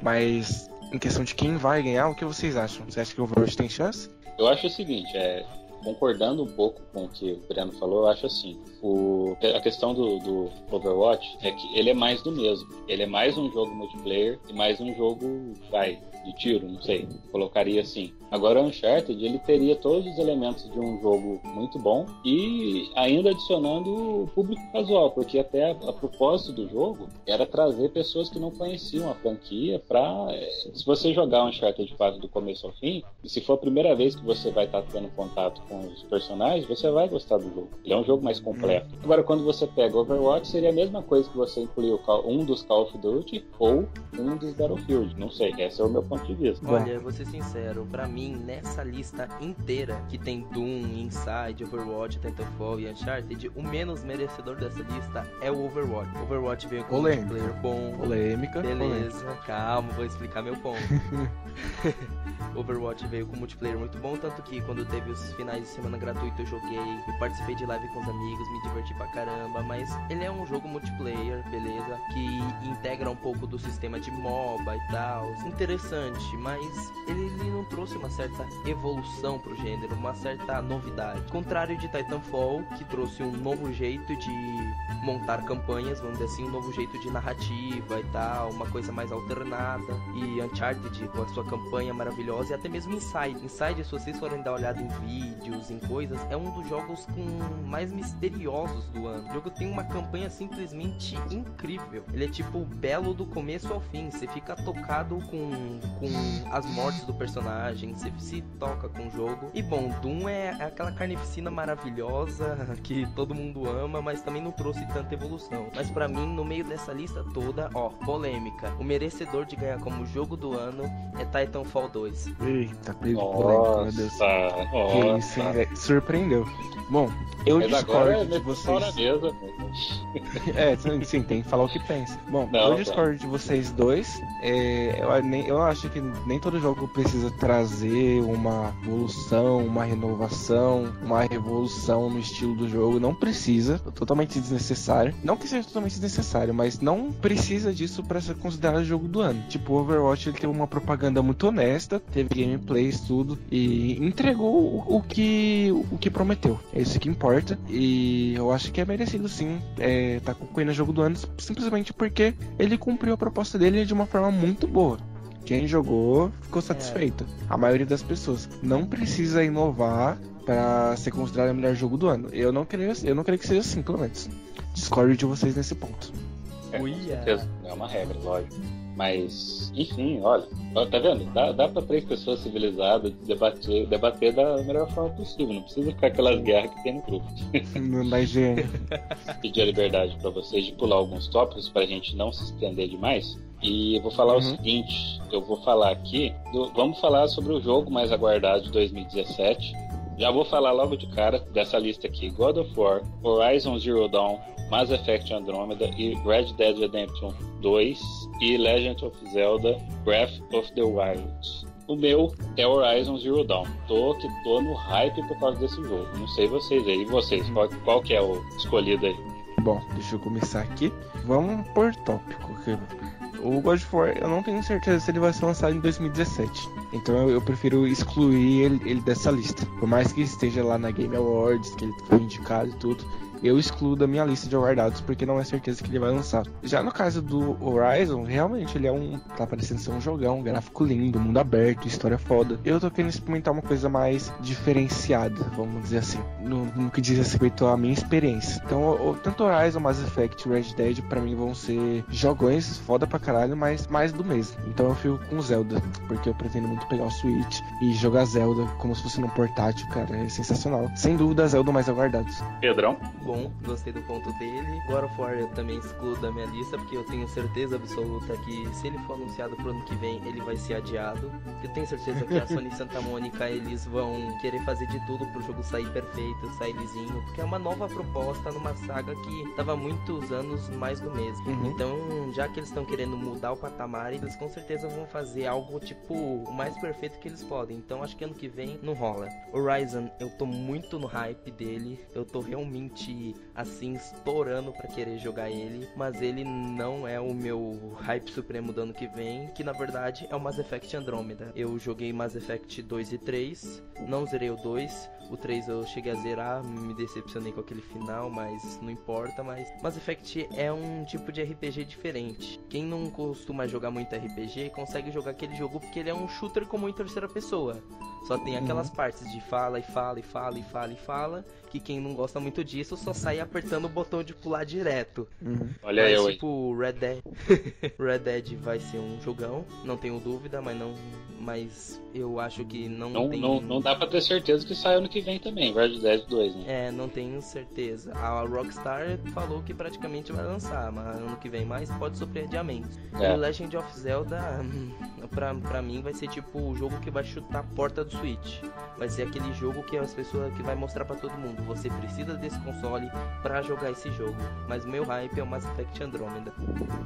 Speaker 2: Mas em questão de quem vai ganhar, o que vocês acham? Você acha que o Overwatch tem chance?
Speaker 1: Eu acho o seguinte, é, concordando um pouco com o que o Breno falou, eu acho assim, o, a questão do, do, Overwatch é que ele é mais do mesmo. Ele é mais um jogo multiplayer e mais um jogo, vai, de tiro, não sei, colocaria assim. Agora o Uncharted, ele teria todos os elementos de um jogo muito bom e ainda adicionando o público casual, porque até a, a propósito do jogo era trazer pessoas que não conheciam a franquia para eh, se você jogar o Uncharted 4 do começo ao fim, e se for a primeira vez que você vai estar tendo contato com os personagens, você vai gostar do jogo. Ele é um jogo mais completo. Hum. Agora, quando você pega Overwatch, seria a mesma coisa que você incluir um dos Call of Duty ou um dos Battlefield. Não sei, esse é o meu ponto de vista.
Speaker 3: Olha, vou ser sincero, para mim, nessa lista inteira que tem Doom, Inside, Overwatch, Titanfall e Uncharted, o menos merecedor dessa lista é o Overwatch. Overwatch veio com um player bom.
Speaker 2: Polêmica.
Speaker 3: Beleza, polêmica. calma, vou explicar meu ponto. Overwatch veio com multiplayer muito bom, tanto que quando teve os finais de semana gratuito eu joguei, eu participei de live com os amigos, me diverti pra caramba, mas ele é um jogo multiplayer, beleza, que integra um pouco do sistema de MOBA e tal. Interessante, mas ele, ele não trouxe uma certa evolução pro gênero, uma certa novidade. Contrário de Titanfall, que trouxe um novo jeito de montar campanhas, vamos dizer assim, um novo jeito de narrativa e tal, uma coisa mais alternada. E Uncharted com a sua campanha maravilhosa e até mesmo Inside. Inside, se vocês forem dar uma olhada em vídeos, em coisas, é um dos jogos com mais misteriosos do ano. O jogo tem uma campanha simplesmente incrível. Ele é tipo belo do começo ao fim. Você fica tocado com, com as mortes do personagem, você se toca com o jogo. E bom, Doom é aquela carnificina maravilhosa que todo mundo ama, mas também não trouxe tanta evolução. Mas para mim, no meio dessa lista toda, ó, polêmica. O merecedor de ganhar como jogo do ano é Titanfall 2.
Speaker 2: Eita, polêmica, meu Deus. Nossa. Isso, hein, surpreendeu. Bom, eu Mas discordo é de vocês. É, sim, tem que falar o que pensa. Bom, Não, eu tá. discordo tá. de vocês dois. É, eu, nem, eu acho que nem todo jogo precisa trazer uma evolução, uma renovação, uma revolução no estilo do jogo. Não precisa, totalmente desnecessário. Não que seja totalmente desnecessário, mas não precisa disso para ser considerado jogo do ano. Tipo, Overwatch ele tem uma propaganda muito honesta, teve gameplays, tudo, e entregou o, que, o que prometeu. É isso que importa. E eu acho que é merecido sim é, tá concorrendo jogo do ano simplesmente porque ele cumpriu a proposta dele de uma forma muito boa. Quem jogou ficou satisfeito. A maioria das pessoas não precisa inovar para ser considerado o melhor jogo do ano. Eu não creio, eu não creio que seja assim, pelo menos. Discordo de vocês nesse ponto.
Speaker 1: É, com certeza. É uma regra, lógico. Mas, enfim, olha, tá vendo? Dá, dá pra três pessoas civilizadas debater, debater da melhor forma possível. Não precisa ficar aquelas guerras que tem no grupo.
Speaker 2: Não dá higiene.
Speaker 1: Pedir a liberdade para vocês de pular alguns tópicos pra gente não se estender demais. E eu vou falar uhum. o seguinte: eu vou falar aqui. Do, vamos falar sobre o jogo mais aguardado de 2017. Já vou falar logo de cara dessa lista aqui: God of War, Horizon Zero Dawn, Mass Effect Andromeda e Red Dead Redemption 2 e Legend of Zelda Breath of the Wild. O meu é Horizon Zero Dawn. Tô que tô no hype por causa desse jogo. Não sei vocês aí. E vocês? Qual, qual que é o escolhido aí?
Speaker 2: Bom, deixa eu começar aqui. Vamos por tópico. O God of War, eu não tenho certeza se ele vai ser lançado em 2017. Então eu, eu prefiro excluir ele, ele, dessa lista. Por mais que esteja lá na Game Awards, que ele foi indicado e tudo, eu excluo da minha lista de aguardados porque não é certeza que ele vai lançar. Já no caso do Horizon, realmente ele é um. tá parecendo ser um jogão, um gráfico lindo, mundo aberto, história foda. Eu tô querendo experimentar uma coisa mais diferenciada, vamos dizer assim, no, no que diz respeito à minha experiência. Então, o, tanto Horizon, Mass Effect e Red Dead, pra mim vão ser jogões foda pra caralho, mas mais do mesmo. Então eu fico com Zelda, porque eu pretendo muito pegar o Switch e jogar Zelda como se fosse no portátil, cara. É sensacional. Sem dúvida, Zelda mais aguardados.
Speaker 1: Pedrão?
Speaker 3: Bom, gostei do ponto dele. God of War eu também excluo da minha lista, porque eu tenho certeza absoluta que se ele for anunciado pro ano que vem, ele vai ser adiado. Eu tenho certeza que a Sony Santa Mônica, eles vão querer fazer de tudo pro jogo sair perfeito, sair lisinho, porque é uma nova proposta numa saga que tava muitos anos mais do mesmo. Uhum. Então, já que eles estão querendo mudar o patamar, eles com certeza vão fazer algo tipo o mais perfeito que eles podem. Então, acho que ano que vem não rola. Horizon, eu tô muito no hype dele. Eu tô realmente assim estourando para querer jogar ele, mas ele não é o meu hype supremo do ano que vem, que na verdade é o Mass Effect Andromeda. Eu joguei Mass Effect 2 e 3, não zerei o 2, o 3 eu cheguei a zerar, me decepcionei com aquele final, mas não importa. Mas Mass Effect é um tipo de RPG diferente. Quem não costuma jogar muito RPG consegue jogar aquele jogo porque ele é um shooter como em terceira pessoa. Só tem aquelas uhum. partes de fala e fala e fala e fala e fala. Que quem não gosta muito disso só sai apertando o botão de pular direto.
Speaker 1: Uhum. Olha mas, eu,
Speaker 3: tipo, Red Dead. Red Dead vai ser um jogão, não tenho dúvida, mas não. Mas eu acho que não,
Speaker 1: não
Speaker 3: tem.
Speaker 1: Não, não dá pra ter certeza que sai ano que vem também, Red Dead 2, né?
Speaker 3: É, não tenho certeza. A Rockstar falou que praticamente vai lançar, mas ano que vem mais pode sofrer adiamento. É. E Legend of Zelda, pra, pra mim, vai ser tipo o jogo que vai chutar a porta do Switch. Vai ser aquele jogo que as pessoas que vai mostrar para todo mundo. Você precisa desse console para jogar esse jogo. Mas o meu hype é o Mass Effect Andromeda.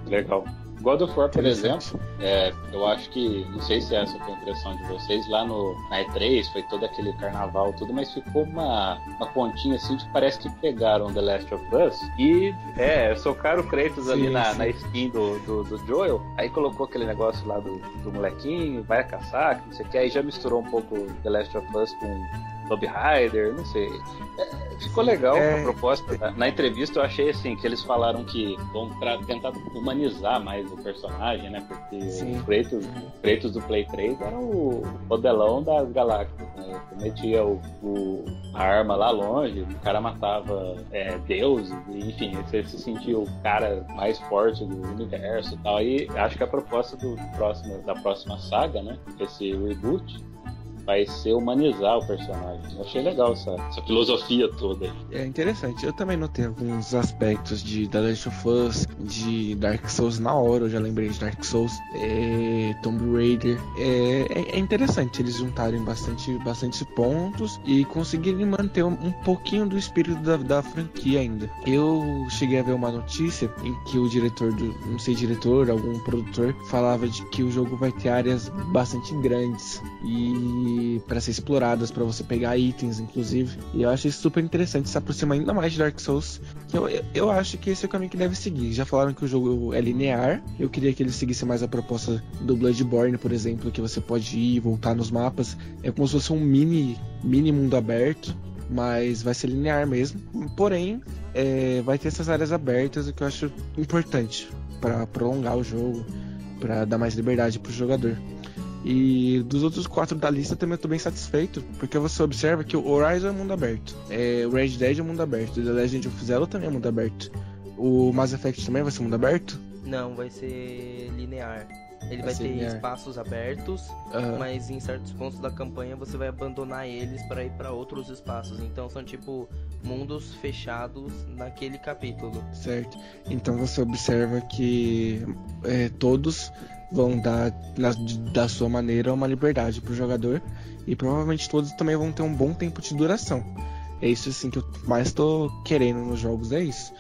Speaker 1: Legal. God of War, por exemplo, é, eu acho que, não sei se essa foi a impressão de vocês, lá no, na E3 foi todo aquele carnaval, tudo, mas ficou uma, uma pontinha assim de parece que pegaram The Last of Us e é, socaram o Kratos sim, ali na, na skin do, do, do, Joel, aí colocou aquele negócio lá do, do molequinho, vai caçar, não sei o que, aí já misturou um pouco The Last of Us com Tomb Raider, não sei. É, ficou legal é... a proposta. Na entrevista eu achei assim, que eles falaram que vão tentar humanizar mais o personagem, né? Porque Sim. o Kratos, o Kratos do Play 3 era o modelão das galáxias, né? metia o, o, a arma lá longe, o cara matava é, deuses, enfim, você se sentia o cara mais forte do universo e tal. E acho que a proposta do próximo, da próxima saga, né? Esse reboot, vai ser humanizar o personagem. Eu achei legal essa, essa filosofia toda.
Speaker 2: É interessante. Eu também notei alguns aspectos de The Last of Us, de Dark Souls na hora, eu já lembrei de Dark Souls, é, Tomb Raider. É, é, é, interessante eles juntarem bastante, bastante pontos e conseguirem manter um, um pouquinho do espírito da, da, franquia ainda. Eu cheguei a ver uma notícia em que o diretor do, não sei, diretor, algum produtor, falava de que o jogo vai ter áreas bastante grandes e para ser exploradas, para você pegar itens, inclusive. E eu acho isso super interessante, se aproxima ainda mais de Dark Souls. Eu, eu, eu acho que esse é o caminho que deve seguir. Já falaram que o jogo é linear, eu queria que ele seguisse mais a proposta do Bloodborne, por exemplo, que você pode ir e voltar nos mapas. É como se fosse um mini, mini mundo aberto mas vai ser linear mesmo. Porém, é, vai ter essas áreas abertas, o que eu acho importante para prolongar o jogo, para dar mais liberdade para o jogador. E dos outros quatro da lista também eu tô bem satisfeito, porque você observa que o Horizon é mundo aberto, é, o Red Dead é mundo aberto, o The Legend of Zelda também é mundo aberto. O Mass Effect também vai ser mundo aberto?
Speaker 3: Não, vai ser linear. Ele vai, vai ter linear. espaços abertos, uhum. mas em certos pontos da campanha você vai abandonar eles para ir para outros espaços. Então são tipo mundos fechados naquele capítulo.
Speaker 2: Certo. Então você observa que é, todos vão dar na, da sua maneira uma liberdade para o jogador e provavelmente todos também vão ter um bom tempo de duração. É isso assim que eu mais estou querendo nos jogos, é isso.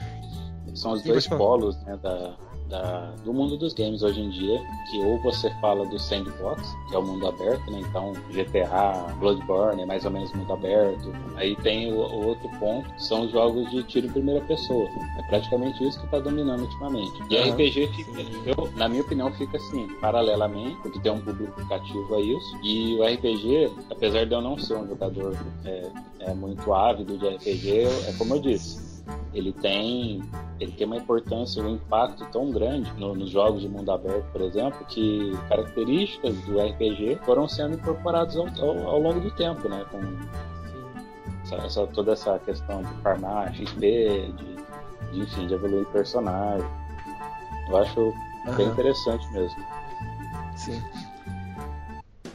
Speaker 1: São os e dois polos né, da, da, do mundo dos games hoje em dia, que ou você fala do sandbox, que é o mundo aberto, né? Então, GTA, Bloodborne é mais ou menos mundo aberto. Aí tem o, o outro ponto, que são os jogos de tiro em primeira pessoa. É praticamente isso que está dominando ultimamente. E uhum. RPG fica, eu, na minha opinião, fica assim, paralelamente, porque tem um público cativo a isso. E o RPG, apesar de eu não ser um jogador é, é muito ávido de RPG, é como eu disse, ele tem ele tem uma importância, um impacto tão grande no, nos jogos de mundo aberto, por exemplo, que características do RPG foram sendo incorporadas ao, ao, ao longo do tempo, né? Com essa, essa, toda essa questão de farmar XP, de, de, enfim, de evoluir personagem. Eu acho uhum. bem interessante mesmo.
Speaker 3: Sim.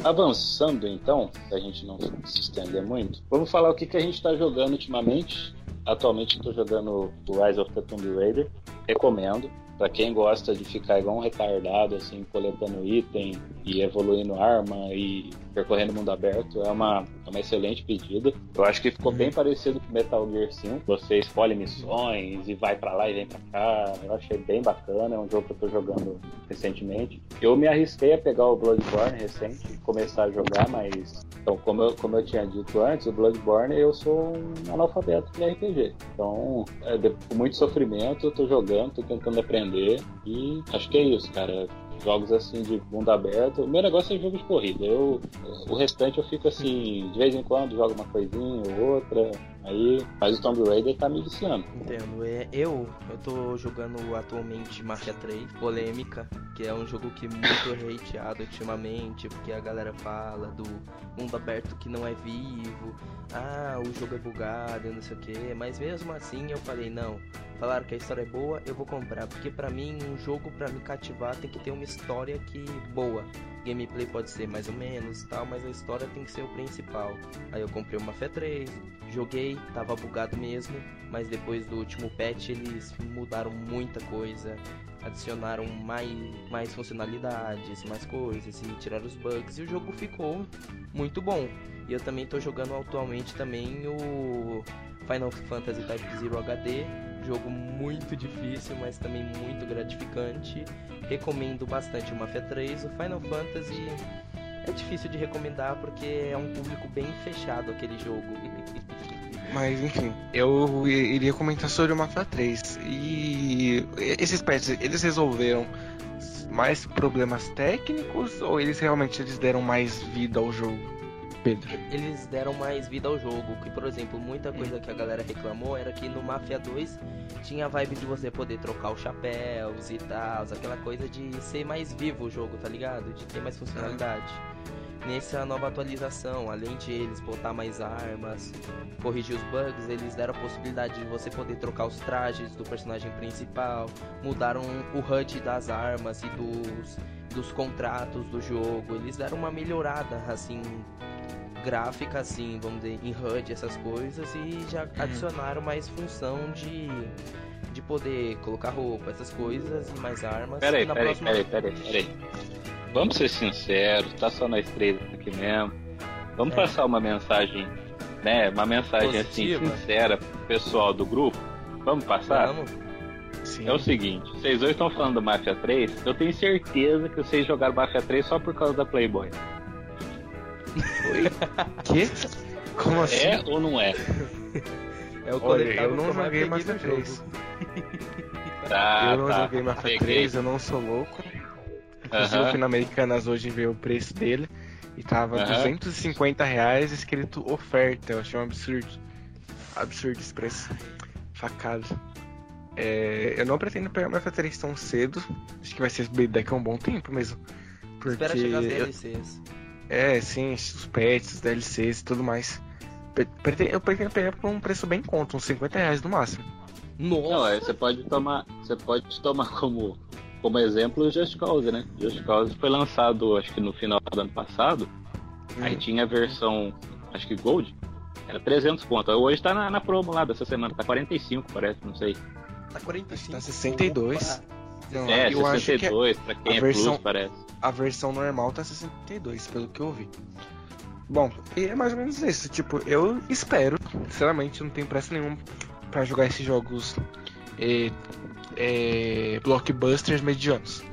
Speaker 1: Avançando então, para a gente não se estender muito, vamos falar o que, que a gente está jogando ultimamente Atualmente estou jogando o Rise of the Tomb Raider. Recomendo. Para quem gosta de ficar igual um retardado, assim, coletando item e evoluindo arma e percorrendo o mundo aberto, é uma, é uma excelente pedida. Eu acho que ficou bem uhum. parecido com Metal Gear 5. Você escolhe missões e vai para lá e vem para cá. Eu achei bem bacana. É um jogo que eu tô jogando recentemente. Eu me arrisquei a pegar o Bloodborne recente e começar a jogar, mas então, como eu, como eu tinha dito antes, o Bloodborne eu sou um analfabeto de RPG. Então, é, com muito sofrimento, eu tô jogando, tô tentando aprender e acho que é isso, cara. Jogos assim de mundo aberto. O meu negócio é jogo de corrida. Eu, o restante eu fico assim, de vez em quando jogo uma coisinha ou outra Aí, mas o Tomb Raider tá me viciando.
Speaker 3: Entendo. É, eu, eu tô jogando atualmente Mafia 3, Polêmica, que é um jogo que é muito hateado ultimamente, porque a galera fala do mundo aberto que não é vivo, ah, o jogo é bugado, não sei o que, mas mesmo assim eu falei, não, falaram que a história é boa, eu vou comprar, porque para mim um jogo para me cativar tem que ter uma história que boa. Gameplay pode ser mais ou menos, tal, mas a história tem que ser o principal. Aí eu comprei uma Fé 3, joguei, tava bugado mesmo, mas depois do último patch eles mudaram muita coisa, adicionaram mais, mais funcionalidades, mais coisas e tiraram os bugs e o jogo ficou muito bom. E eu também tô jogando atualmente também o Final Fantasy Type Zero HD, jogo muito difícil, mas também muito gratificante. Recomendo bastante o Mafia 3, o Final Fantasy é difícil de recomendar porque é um público bem fechado aquele jogo.
Speaker 2: Mas enfim, eu iria comentar sobre o Mafia 3. E esses patches, eles resolveram mais problemas técnicos ou eles realmente eles deram mais vida ao jogo? Pedro.
Speaker 3: Eles deram mais vida ao jogo, que por exemplo, muita coisa que a galera reclamou era que no Mafia 2 tinha a vibe de você poder trocar os chapéus e tal, aquela coisa de ser mais vivo o jogo, tá ligado? De ter mais funcionalidade nessa nova atualização, além de eles botar mais armas, corrigir os bugs, eles deram a possibilidade de você poder trocar os trajes do personagem principal, mudaram o HUD das armas e dos, dos contratos do jogo, eles deram uma melhorada assim gráfica assim, vamos dizer, em HUD essas coisas e já uhum. adicionaram mais função de de poder colocar roupa, essas coisas e mais armas.
Speaker 1: Peraí, peraí, próxima... peraí, peraí, peraí vamos ser sinceros, tá só nós três aqui mesmo. Vamos é. passar uma mensagem, né? Uma mensagem assim, Positiva. assim sincera pro pessoal do grupo. Vamos passar? Vamos. Sim. É o seguinte, vocês dois estão falando do Mafia 3, eu tenho certeza que vocês jogaram Mafia 3 só por causa da Playboy.
Speaker 2: Oi? que? Como assim?
Speaker 1: É ou não é?
Speaker 2: É o Olha, eu não joguei Mafia 3. Tá, eu não tá. joguei Mafia 3, eu não sou louco. Inclusive, fui na Americanas hoje ver o preço dele e tava uh 250 reais escrito oferta. Eu achei um absurdo. Absurdo esse preço. Facado. É, eu não pretendo pegar meu F3 tão cedo. Acho que vai ser daqui a um bom tempo mesmo.
Speaker 3: Porque Espera chegar as DLCs.
Speaker 2: É, sim, os pets, os DLCs e tudo mais. Eu pretendo pegar por um preço bem conto, uns 50 reais no máximo.
Speaker 1: Nossa! Não, você pode tomar. Você pode tomar como como exemplo o Just Cause, né? Just Cause foi lançado, acho que no final do ano passado. Hum. Aí tinha a versão, acho que Gold, era 300 pontos. Hoje tá na, na promo lá dessa semana, tá 45, parece, não sei.
Speaker 3: Tá 45.
Speaker 2: Tá 62.
Speaker 1: Não, é, eu 62, acho que pra quem é versão, plus, parece.
Speaker 2: A versão normal tá 62, pelo que eu vi. Bom, e é mais ou menos isso. Tipo, eu espero, sinceramente, não tenho pressa nenhuma para jogar esses jogos. E é, blockbusters medianos.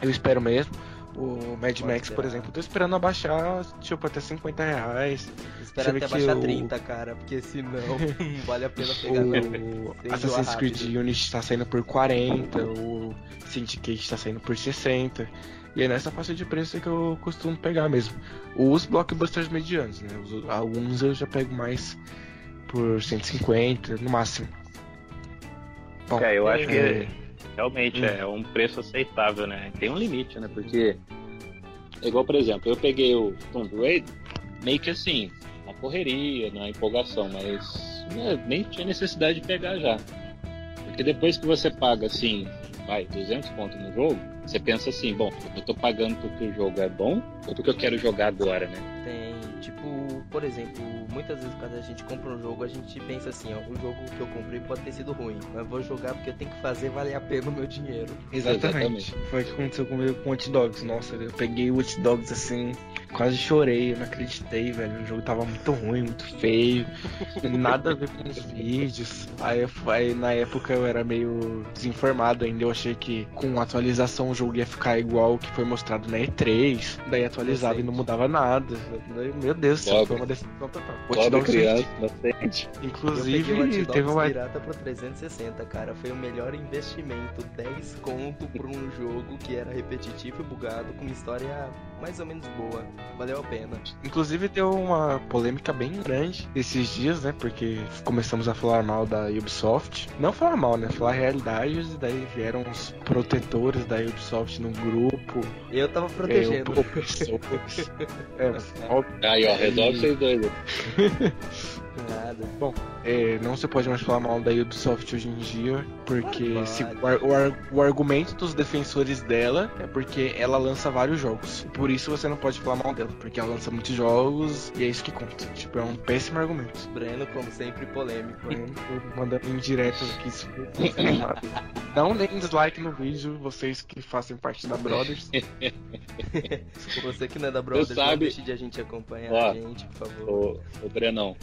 Speaker 2: Eu espero mesmo. O Mad Pode Max, esperar. por exemplo, tô esperando abaixar, tipo, até 50 reais.
Speaker 3: Espera até baixar o... 30, cara, porque senão não vale a pena pegar
Speaker 2: O Assassin's Creed Unity tá saindo por 40, o Syndicate tá saindo por 60. E é nessa faixa de preço que eu costumo pegar mesmo. Os blockbusters medianos, né? Os, alguns eu já pego mais por 150 no máximo.
Speaker 1: Bom, é, eu acho é... que realmente hum. é um preço aceitável, né? Tem um limite, né? Porque, igual por exemplo, eu peguei o Tomb Raider meio que assim, na correria, na empolgação, mas né, nem tinha necessidade de pegar já. Porque depois que você paga assim, vai, 200 pontos no jogo, você pensa assim, bom, eu tô pagando porque o jogo é bom ou porque eu quero jogar agora, né?
Speaker 3: Tem, tipo, por exemplo, muitas vezes quando a gente compra um jogo, a gente pensa assim, ó, o jogo que eu comprei pode ter sido ruim, mas vou jogar porque eu tenho que fazer valer a pena o meu dinheiro.
Speaker 2: Exatamente. Exatamente. Foi o que aconteceu comigo com Watch Dogs. Nossa, eu peguei o Watch Dogs assim, quase chorei, eu não acreditei, velho. O jogo tava muito ruim, muito feio, nada a ver com os vídeos. Aí, aí na época eu era meio desinformado ainda, eu achei que com atualização o jogo ia ficar igual o que foi mostrado na E3, daí atualizava e não mudava nada. Meu Deus do céu, foi uma decepção total.
Speaker 1: Dogs criança, bastante.
Speaker 2: Inclusive, teve uma
Speaker 3: pirata pro 360, cara, foi o melhor investimento, 10 conto por um jogo que era repetitivo e bugado com uma história mais ou menos boa valeu a pena.
Speaker 2: Inclusive deu uma polêmica bem grande esses dias, né? Porque começamos a falar mal da Ubisoft. Não falar mal, né? Falar realidades, e daí vieram os protetores da Ubisoft no grupo.
Speaker 3: Eu tava protegendo.
Speaker 1: É, é, Aí, ó, resolve vocês dois.
Speaker 2: Nada. Bom, é, não se pode mais falar mal da Ubisoft hoje em dia, porque se, o, o, o, argumento dos defensores dela é porque ela lança vários jogos. Por isso você não pode falar mal dela, porque ela lança muitos jogos e é isso que conta. Tipo, é um péssimo argumento.
Speaker 3: Breno, como sempre, polêmico.
Speaker 2: Breno, mandando indiretas aqui. não deem dislike no vídeo, vocês que fazem parte da Brothers.
Speaker 3: você que não é da Brothers, sabe... não deixe de a gente acompanhar Ó, a gente, por favor.
Speaker 1: Ô, ô Brenão,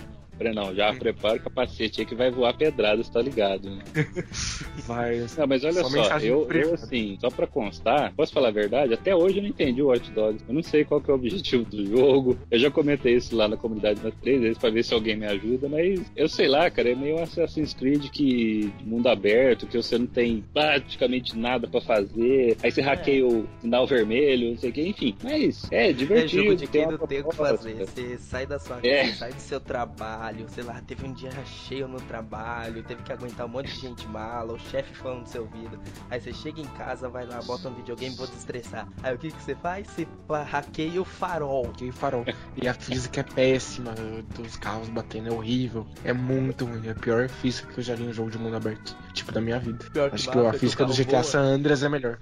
Speaker 1: não, já prepara o capacete aí que vai voar pedradas, tá ligado? Né?
Speaker 2: Vai.
Speaker 1: Não, mas olha só, só eu, eu, assim, só pra constar, posso falar a verdade? Até hoje eu não entendi o Watch Dogs. Eu não sei qual que é o objetivo do jogo. Eu já comentei isso lá na comunidade umas três vezes pra ver se alguém me ajuda, mas eu sei lá, cara, é meio Assassin's Creed que mundo aberto, que você não tem praticamente nada pra fazer. Aí você é. hackeia o sinal vermelho, não sei o que, enfim. Mas é divertido. É jogo
Speaker 3: de quem não tem o que fazer. Você sai da sua é. casa, sai do seu trabalho trabalho, sei lá, teve um dia cheio no trabalho, teve que aguentar um monte de gente mala, o chefe falando do seu ouvido. Aí você chega em casa, vai lá, bota um videogame, vou desestressar. Aí o que, que você faz? Você hackeia o farol.
Speaker 2: Hackeia o farol. E a física é péssima, dos carros batendo é horrível. É muito ruim, é a pior física que eu já vi em um jogo de mundo aberto. Tipo, da minha vida. Pior Acho que, que a física do GTA San Andreas é melhor.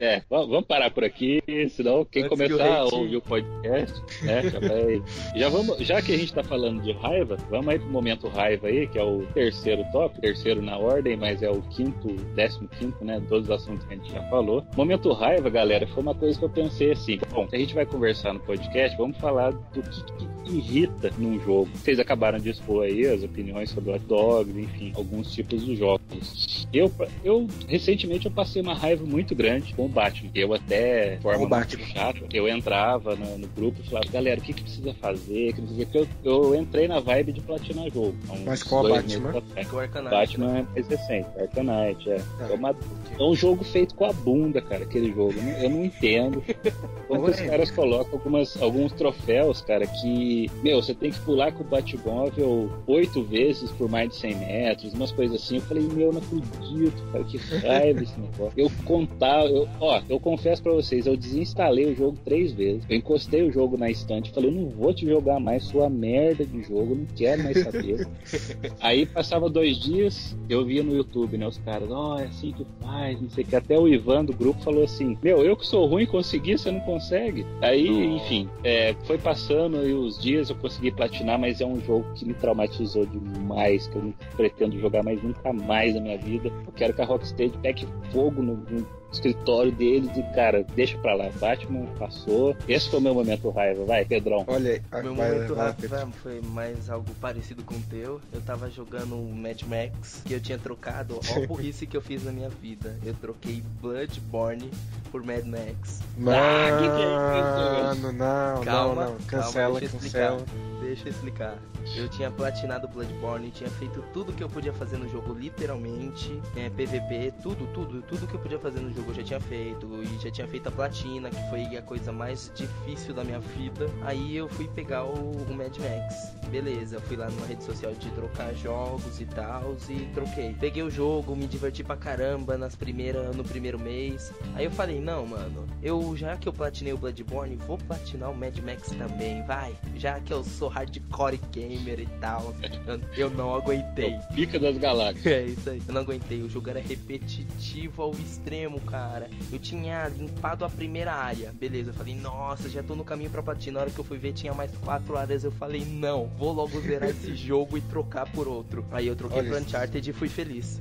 Speaker 1: É, vamos parar por aqui, senão quem Antes começar que a ouvir o podcast, né, já vai. Já, vamos, já que a gente tá falando de raiva, vamos aí pro momento raiva aí, que é o terceiro top, terceiro na ordem, mas é o quinto, décimo quinto, né? Todos os assuntos que a gente já falou. Momento raiva, galera, foi uma coisa que eu pensei assim. Bom, se a gente vai conversar no podcast, vamos falar do que, que irrita num jogo. Vocês acabaram de expor aí as opiniões sobre Hot Dogs, enfim, alguns tipos de jogos. Eu, eu recentemente eu passei uma raiva muito grande com o Batman. Eu até, de forma muito chata, eu entrava no, no, grupo e falava, galera, o que, que precisa fazer? Que Porque eu, eu entrei na vibe de platinar jogo.
Speaker 2: Mas qual Batman?
Speaker 1: É o Arcanite. Batman né? é mais recente, Arcanite, é. Ah, é, uma, é um jogo feito com a bunda, cara, aquele jogo. Eu não, eu não entendo. Quando os caras colocam algumas, alguns troféus, cara, que meu, você tem que pular com o Batmóvel oito vezes por mais de 100 metros, umas coisas assim. Eu falei, meu, não acredito, cara, que raiva esse negócio. Eu contava, eu, ó, eu confesso pra vocês, eu desinstalei o jogo três vezes. Eu encostei o jogo na estante, falei, eu não vou te jogar mais, sua merda de jogo, não quero mais saber. Aí passava dois dias, eu via no YouTube, né, os caras, ó, oh, é assim que faz, não sei o que. Até o Ivan do grupo falou assim, meu, eu que sou ruim consegui, você não consegue. Aí, enfim, é, foi passando aí os dias eu consegui platinar, mas é um jogo que me traumatizou demais, que eu não pretendo jogar mais nunca mais na minha vida. vida. Eu quero que a Rocksteady pegue fogo no, no escritório deles e, cara, deixa pra lá. Batman passou. Esse foi o meu momento raiva. Vai, Pedrão.
Speaker 3: Olha, meu vai, momento vai, raiva vai, foi mais algo parecido com o teu. Eu tava jogando Mad Max, que eu tinha trocado. Ó, a burrice que eu fiz na minha vida. Eu troquei Bloodborne por Mad Max.
Speaker 2: Mano, ah, que que é isso? não, calma, não, não. Cancela,
Speaker 3: calma,
Speaker 2: cancela.
Speaker 3: Deixa eu explicar. Eu tinha platinado Bloodborne, tinha feito tudo que eu podia fazer no jogo, literalmente. É, PVP, tudo, tudo, tudo que eu podia fazer no jogo eu já tinha feito. E já tinha feito a platina, que foi a coisa mais difícil da minha vida. Aí eu fui pegar o, o Mad Max. Beleza, eu fui lá numa rede social de trocar jogos e tal, e troquei. Peguei o jogo, me diverti pra caramba nas primeiras, no primeiro mês. Aí eu falei, não, mano, eu já que eu platinei o Bloodborne, vou platinar o Mad Max também, vai. Já que eu sou hardcore gamer e tal, eu, eu não aguentei. É
Speaker 1: pica das galáxias.
Speaker 3: É isso aí. Eu não aguentei, o jogo era repetitivo ao extremo, cara. Eu tinha limpado a primeira área, beleza. Eu falei, nossa, já tô no caminho pra platina. Na hora que eu fui ver, tinha mais quatro áreas. Eu falei, não, vou logo zerar esse jogo e trocar por outro. Aí eu troquei Olha pro Uncharted e fui feliz.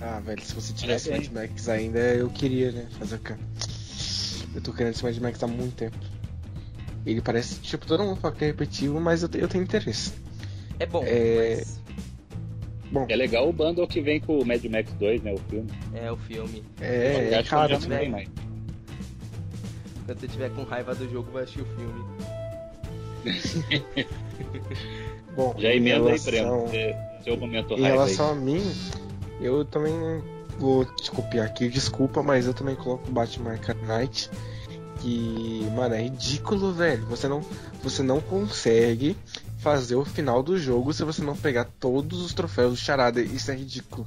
Speaker 2: Ah, velho, se você tivesse é, Mad Max ainda, eu queria, né? Fazer o Eu tô querendo esse Mad Max há muito tempo. Ele parece, tipo, todo mundo fala que é repetitivo, mas eu, eu tenho interesse.
Speaker 3: É bom, é... Mas...
Speaker 1: Bom. É legal o bundle que vem com o Mad Max 2, né? O filme.
Speaker 3: É, o filme.
Speaker 2: É, é caro também.
Speaker 3: Mais. Quando você tiver com raiva do jogo, vai assistir o filme.
Speaker 2: Bom,
Speaker 1: já emenda relação... aí, Breno. Seu momento
Speaker 2: Em relação aí. a mim, eu também vou te copiar aqui, desculpa, mas eu também coloco Batman Arkham Knight. Que, mano, é ridículo, velho. Você não, você não consegue fazer o final do jogo se você não pegar todos os troféus do Charada. Isso é ridículo.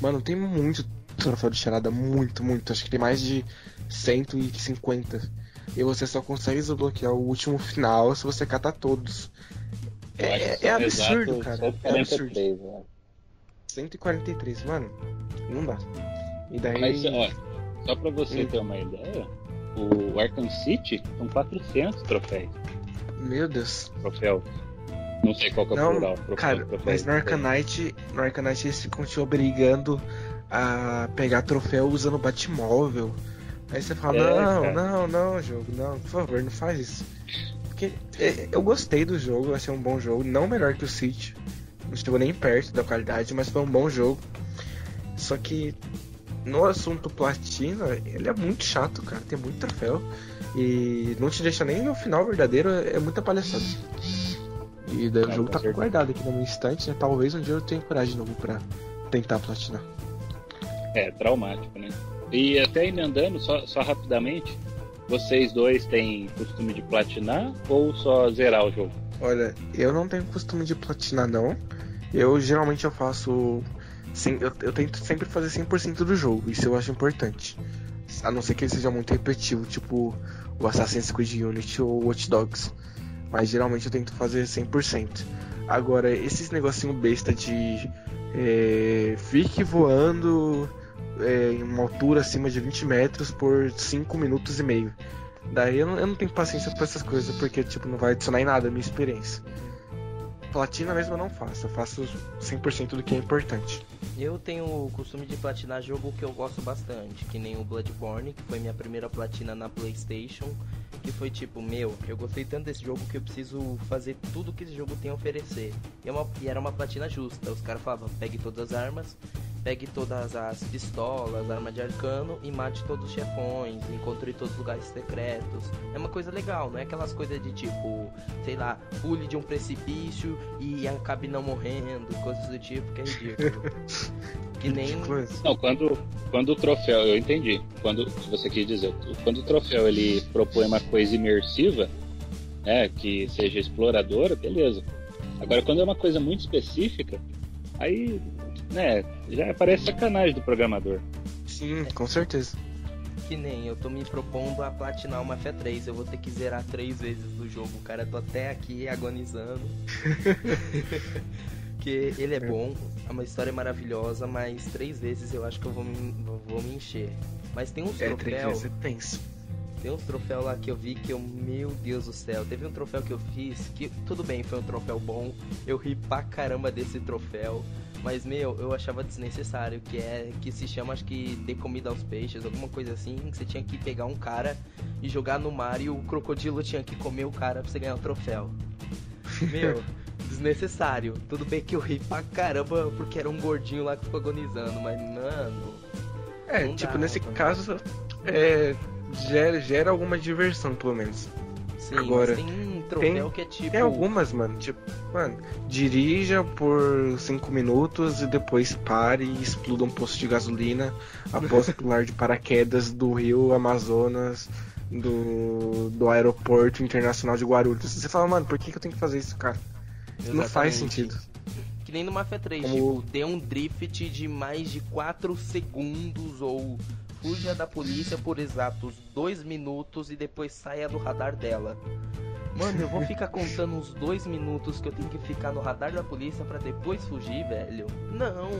Speaker 2: Mano, tem muito troféu de Charada, muito, muito. Acho que tem mais de 150. E você só consegue desbloquear o último final se você catar todos. É, é absurdo, cara. É absurdo. 143, mano. Não dá. E daí.
Speaker 1: Mas, ó, só pra você hum. ter uma ideia, o Arkham City são 400 troféus.
Speaker 2: Meu Deus.
Speaker 1: Troféu. Não sei qual que é o plural.
Speaker 2: Cara, mas no Arcanite, no Arcanite eles ficam te obrigando a pegar troféu usando Batmóvel. Aí você fala, é, não, cara. não, não, jogo, não, por favor, não faz isso. Porque é, eu gostei do jogo, achei um bom jogo, não melhor que o City. Não chegou nem perto da qualidade, mas foi um bom jogo. Só que no assunto platina, ele é muito chato, cara. Tem muito troféu. E não te deixa nem no final verdadeiro, é muita palhaçada. E daí o jogo tá certeza. guardado aqui no meu instante, né? Talvez um dia eu tenha coragem de novo pra tentar platinar.
Speaker 1: É, traumático, né? E até emendando, só, só rapidamente, vocês dois têm costume de platinar ou só zerar o jogo?
Speaker 2: Olha, eu não tenho costume de platinar não. Eu geralmente eu faço. Sim, eu, eu tento sempre fazer 100% do jogo, isso eu acho importante. A não ser que ele seja muito repetitivo, tipo o Assassin's Creed Unity ou Watch Dogs. Mas geralmente eu tento fazer 100%. Agora, esses negocinho besta de é, fique voando é, em uma altura acima de 20 metros por 5 minutos e meio. Daí eu não, eu não tenho paciência pra essas coisas, porque tipo, não vai adicionar em nada a minha experiência. Platina mesmo eu não faço, eu faço 100% do que é importante.
Speaker 3: Eu tenho o costume de platinar jogo que eu gosto bastante, que nem o Bloodborne, que foi minha primeira platina na PlayStation, que foi tipo, meu, eu gostei tanto desse jogo que eu preciso fazer tudo que esse jogo tem a oferecer. E, é uma, e era uma platina justa, os caras falavam, pegue todas as armas, pegue todas as pistolas, arma de arcano e mate todos os chefões, encontre todos os lugares secretos. É uma coisa legal, não é aquelas coisas de tipo, sei lá, pule de um precipício e acabe não morrendo, coisas do tipo que é ridículo. que nem.
Speaker 1: Não, quando, quando o troféu, eu entendi. Quando você quis dizer, quando o troféu ele propõe uma coisa imersiva, né, que seja exploradora, beleza. Agora quando é uma coisa muito específica, aí né, já parece sacanagem do programador.
Speaker 2: Sim, com certeza.
Speaker 3: Que nem eu tô me propondo a platinar uma Mafia 3, eu vou ter que zerar três vezes do jogo, cara. tô até aqui agonizando. que ele é bom, é uma história maravilhosa, mas três vezes eu acho que eu vou me, vou me encher. Mas tem uns é, troféus. Três vezes é
Speaker 2: tenso.
Speaker 3: Tem uns troféus lá que eu vi que eu, meu Deus do céu. Teve um troféu que eu fiz que, tudo bem, foi um troféu bom. Eu ri pra caramba desse troféu. Mas, meu, eu achava desnecessário, que é que se chama, acho que, de comida aos peixes, alguma coisa assim, que você tinha que pegar um cara e jogar no mar e o crocodilo tinha que comer o cara pra você ganhar o troféu. Meu, desnecessário. Tudo bem que eu ri pra caramba porque era um gordinho lá que ficou agonizando, mas, mano...
Speaker 2: É, tipo, dá, nesse caso, é, gera, gera alguma diversão, pelo menos.
Speaker 3: Sim, Agora, tem troféu tem, que é tipo.
Speaker 2: Tem algumas, mano. Tipo, mano, dirija por 5 minutos e depois pare e exploda um posto de gasolina após pular de paraquedas do rio Amazonas do, do aeroporto internacional de Guarulhos. Você fala, mano, por que, que eu tenho que fazer isso, cara? Exatamente. Não faz sentido.
Speaker 3: Que nem no Mafia 3, Como... tipo, dê um drift de mais de 4 segundos ou fuja da polícia por exatos dois minutos e depois saia do radar dela. Mano, eu vou ficar contando uns dois minutos que eu tenho que ficar no radar da polícia para depois fugir, velho? Não.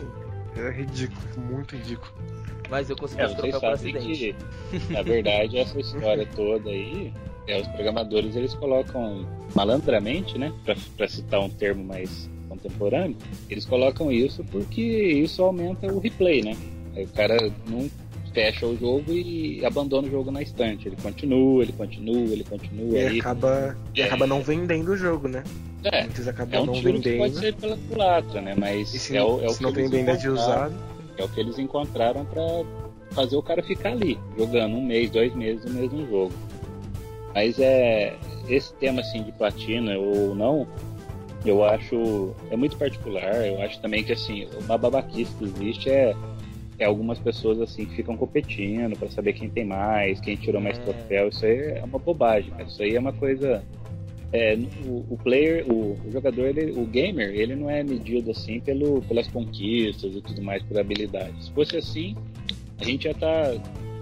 Speaker 2: É ridículo, muito ridículo.
Speaker 3: Mas eu consegui é,
Speaker 1: troféu por acidente. Que, na verdade, essa história toda aí, é, os programadores eles colocam malandramente, né? Para citar um termo mais contemporâneo, eles colocam isso porque isso aumenta o replay, né? Aí o cara não fecha o jogo e abandona o jogo na estante. Ele continua, ele continua, ele continua.
Speaker 2: E aí, acaba, é, acaba não vendendo o jogo, né?
Speaker 1: É, é um não vendendo. pode ser pela culatra, né? Mas
Speaker 2: se, é o, é o se não tem venda de usado.
Speaker 1: É o que eles encontraram para fazer o cara ficar ali, jogando um mês, dois meses o mesmo jogo. Mas é esse tema assim de platina ou não, eu acho é muito particular. Eu acho também que assim uma babaquice que existe é é algumas pessoas assim que ficam competindo para saber quem tem mais, quem tirou mais é. troféu. Isso aí é uma bobagem, cara. Isso aí é uma coisa. É, o, o, player, o, o, jogador, ele, o gamer, ele não é medido assim pelo, pelas conquistas e tudo mais, por habilidades. Se fosse assim, a gente já tá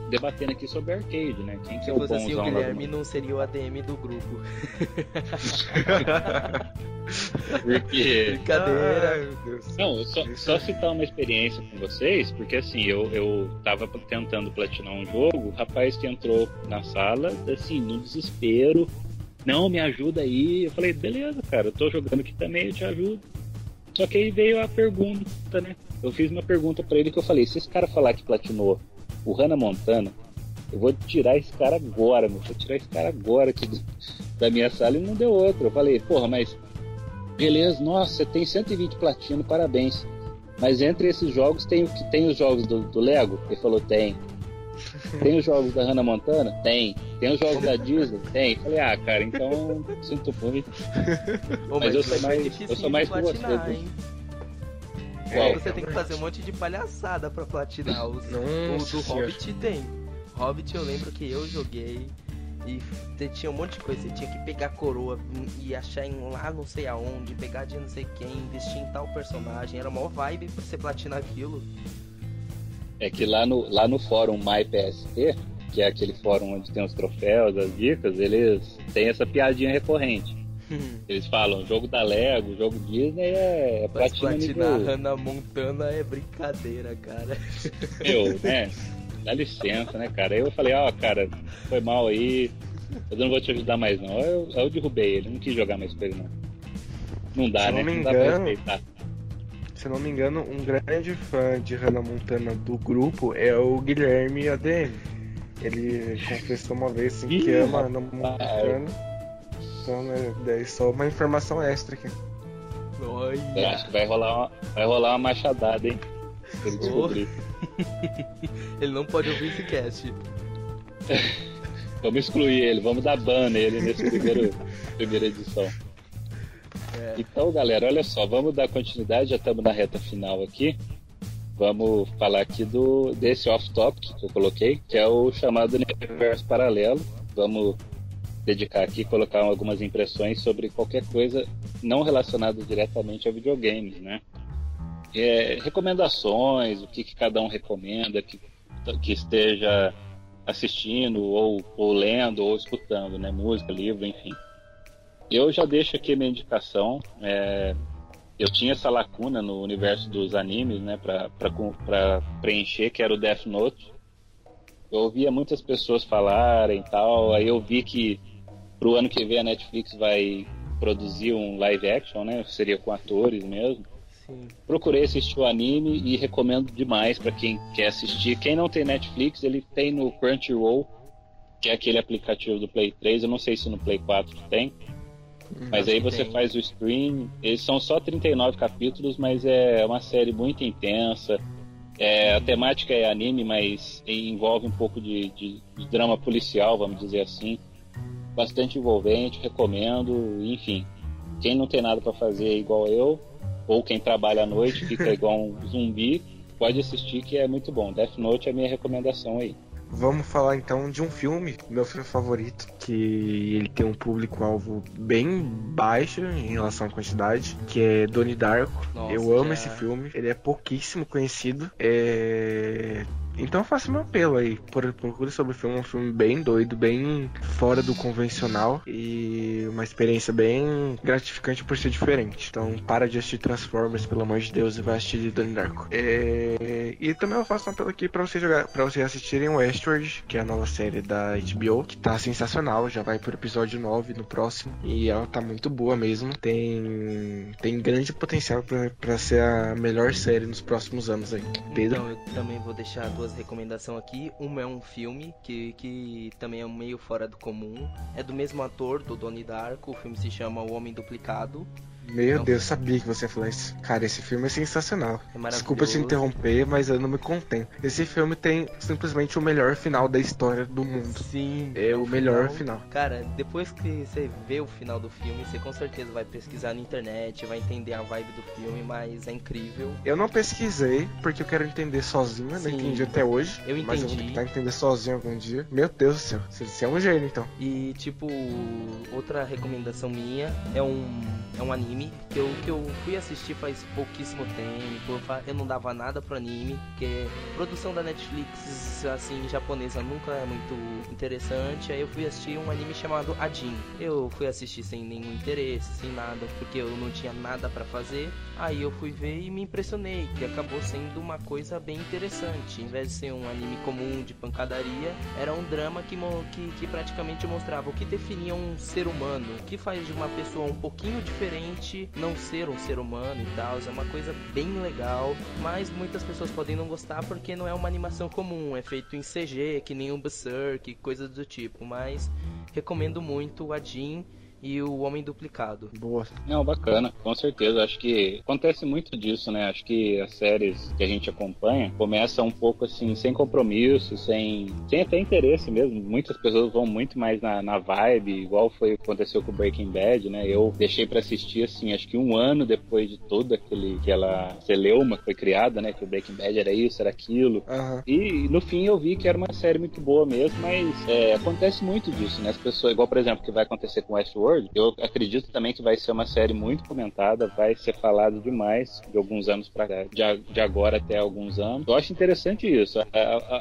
Speaker 1: debatendo aqui sobre arcade, né? Quem que
Speaker 3: Se
Speaker 1: é
Speaker 3: o fosse assim, o Guilherme não seria o ADM do grupo.
Speaker 1: porque...
Speaker 3: Brincadeira. Ai,
Speaker 1: não, só, só citar uma experiência com vocês, porque assim, eu, eu tava tentando platinar um jogo, o rapaz que entrou na sala, assim, no desespero, não, me ajuda aí. Eu falei, beleza, cara, eu tô jogando aqui também, eu te ajudo. Só que aí veio a pergunta, né? Eu fiz uma pergunta para ele que eu falei, se esse cara falar que platinou o Hannah Montana, eu vou tirar esse cara agora, meu. Vou tirar esse cara agora aqui do, da minha sala e não deu outro. Eu falei, porra, mas beleza, nossa, você tem 120 platino, parabéns. Mas entre esses jogos tem, tem os jogos do, do Lego? Ele falou, tem. Tem os jogos da Hannah Montana? Tem. Tem os jogos da Disney? Tem. Falei, ah, cara, então sinto muito. mas, mas, eu sou mais, eu sou mais com você. Hein?
Speaker 3: Você tem que fazer um monte de palhaçada pra platinar. Os, o do Hobbit tem. Hobbit eu lembro que eu joguei e tinha um monte de coisa. Você tinha que pegar a coroa e achar em lá não sei aonde, pegar de não sei quem, investir em tal personagem. Era uma vibe pra você platinar aquilo.
Speaker 1: É que lá no, lá no fórum MyPSP, que é aquele fórum onde tem os troféus, as dicas, eles têm essa piadinha recorrente. Eles falam, jogo da Lego, jogo Disney é, é
Speaker 3: Mas platinar nível... Hannah Montana é brincadeira, cara.
Speaker 1: Meu, né? Dá licença, né, cara? Aí eu falei, ó, oh, cara, foi mal aí, eu não vou te ajudar mais não. Eu, eu derrubei ele, não quis jogar mais com ele não. Não dá,
Speaker 2: se
Speaker 1: né?
Speaker 2: Não, me
Speaker 1: não
Speaker 2: engano, dá pra respeitar. Se não me engano, um grande fã de Hannah Montana do grupo é o Guilherme ADM. Ele confessou uma vez assim, que ama Hannah Montana informação, né? Daí só uma informação extra aqui.
Speaker 1: Olha. Eu acho que vai rolar uma, vai rolar uma machadada, hein? Se ele descobrir.
Speaker 3: ele não pode ouvir esse cast.
Speaker 1: vamos excluir ele, vamos dar ban nele nesse primeiro primeira edição. É. Então, galera, olha só, vamos dar continuidade, já estamos na reta final aqui. Vamos falar aqui do desse off-topic que eu coloquei, que é o chamado universo paralelo. Vamos dedicar aqui colocar algumas impressões sobre qualquer coisa não relacionada diretamente a videogames, né? É, recomendações, o que, que, cada um recomenda, que, que esteja assistindo ou, ou lendo ou escutando, né? Música, livro, enfim. Eu já deixo aqui minha indicação. É, eu tinha essa lacuna no universo dos animes, né? Para preencher, que era o Death Note. Eu ouvia muitas pessoas falarem tal, aí eu vi que Pro ano que vem a Netflix vai produzir um live action, né? Seria com atores mesmo. Sim. Procurei assistir o anime e recomendo demais para quem quer assistir. Quem não tem Netflix, ele tem no Crunchyroll, que é aquele aplicativo do Play 3. Eu não sei se no Play 4 tem. Mas aí você tem. faz o stream. Eles são só 39 capítulos, mas é uma série muito intensa. É, a temática é anime, mas envolve um pouco de, de, de drama policial, vamos dizer assim. Bastante envolvente, recomendo. Enfim, quem não tem nada para fazer igual eu, ou quem trabalha à noite fica igual um zumbi, pode assistir que é muito bom. Death Note é a minha recomendação aí.
Speaker 2: Vamos falar então de um filme, meu filme favorito, que ele tem um público-alvo bem baixo em relação à quantidade, que é Donnie Darko. Nossa, eu amo é... esse filme, ele é pouquíssimo conhecido. É então faça meu apelo aí. Procure sobre o filme. É um filme bem doido, bem fora do convencional. E uma experiência bem gratificante por ser diferente. Então para de assistir Transformers, pelo amor de Deus, e vai assistir Donnie Darko. É... E também eu faço um apelo aqui pra vocês jogar, para vocês assistirem Westworld, que é a nova série da HBO, que tá sensacional. Já vai pro episódio 9 no próximo. E ela tá muito boa mesmo. Tem, tem grande potencial para ser a melhor série nos próximos anos aí.
Speaker 3: Pedro? Então, eu também vou deixar duas duas recomendações aqui. Uma é um filme que, que também é meio fora do comum. É do mesmo ator, do Donnie Darko. O filme se chama O Homem Duplicado.
Speaker 2: Meu então, Deus, sabia que você ia falar isso. Cara, esse filme é sensacional. É Desculpa te interromper, mas eu não me contém. Esse filme tem simplesmente o melhor final da história do mundo.
Speaker 3: Sim.
Speaker 2: É o, melhor final.
Speaker 3: Cara, depois que você vê o final do filme, você com certeza vai pesquisar na internet, vai entender a vibe do filme, mas é incrível.
Speaker 2: Eu não pesquisei, porque eu quero entender sozinho, não entendi até hoje.
Speaker 3: Eu entendi.
Speaker 2: Mas eu vou tentar entender sozinho algum dia. Meu Deus do céu, você é um gênio então.
Speaker 3: E, tipo, outra recomendação minha é um, é um anime anime que eu, que eu fui assistir faz pouquíssimo tempo. Eu não dava nada pro anime, porque produção da Netflix, assim, japonesa nunca é muito interessante. Aí eu fui assistir um anime chamado Adin. Eu fui assistir sem nenhum interesse, sem nada, porque eu não tinha nada para fazer. Aí eu fui ver e me impressionei, que acabou sendo uma coisa bem interessante. Em vez de ser um anime comum de pancadaria, era um drama que, que, que praticamente mostrava o que definia um ser humano, o que faz de uma pessoa um pouquinho diferente não ser um ser humano e tal. É uma coisa bem legal, mas muitas pessoas podem não gostar porque não é uma animação comum, é feito em CG, que nem um Berserk, coisas do tipo. Mas recomendo muito a Jean e o Homem Duplicado.
Speaker 1: Boa. Não, bacana, com certeza. Acho que acontece muito disso, né? Acho que as séries que a gente acompanha começam um pouco assim, sem compromisso, sem, sem até interesse mesmo. Muitas pessoas vão muito mais na, na vibe, igual foi o que aconteceu com Breaking Bad, né? Eu deixei para assistir assim, acho que um ano depois de todo aquele aquela celeuma que foi criada, né? Que o Breaking Bad era isso, era aquilo. Uhum. E no fim eu vi que era uma série muito boa mesmo, mas é, acontece muito disso, né? As pessoas, igual por exemplo, que vai acontecer com Westworld Westworld, eu acredito também que vai ser uma série muito comentada, vai ser falado demais de alguns anos para de, de agora até alguns anos. Eu acho interessante isso.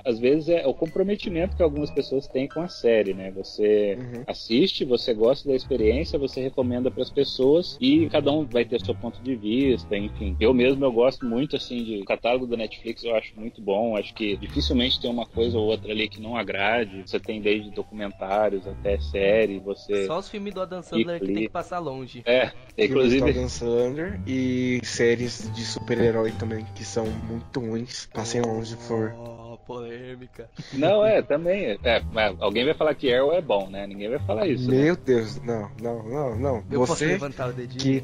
Speaker 1: Às vezes é o comprometimento que algumas pessoas têm com a série, né? Você uhum. assiste, você gosta da experiência, você recomenda para as pessoas e cada um vai ter seu ponto de vista, enfim. Eu mesmo eu gosto muito assim de o catálogo da Netflix, eu acho muito bom. Acho que dificilmente tem uma coisa ou outra ali que não agrade. Você tem desde documentários até série, você
Speaker 3: Só os filmes do Adam Adam Sandler que tem que passar longe.
Speaker 1: É, inclusive.
Speaker 2: Adam Sandler e séries de super-herói também, que são muito ruins. Passem longe, por favor
Speaker 3: polêmica.
Speaker 1: Não, é, também. É, alguém vai falar que Arrow é bom, né? Ninguém vai falar isso.
Speaker 2: Meu
Speaker 1: né?
Speaker 2: Deus, não, não, não, não. Eu você
Speaker 3: posso levantar o dedinho?
Speaker 2: Que,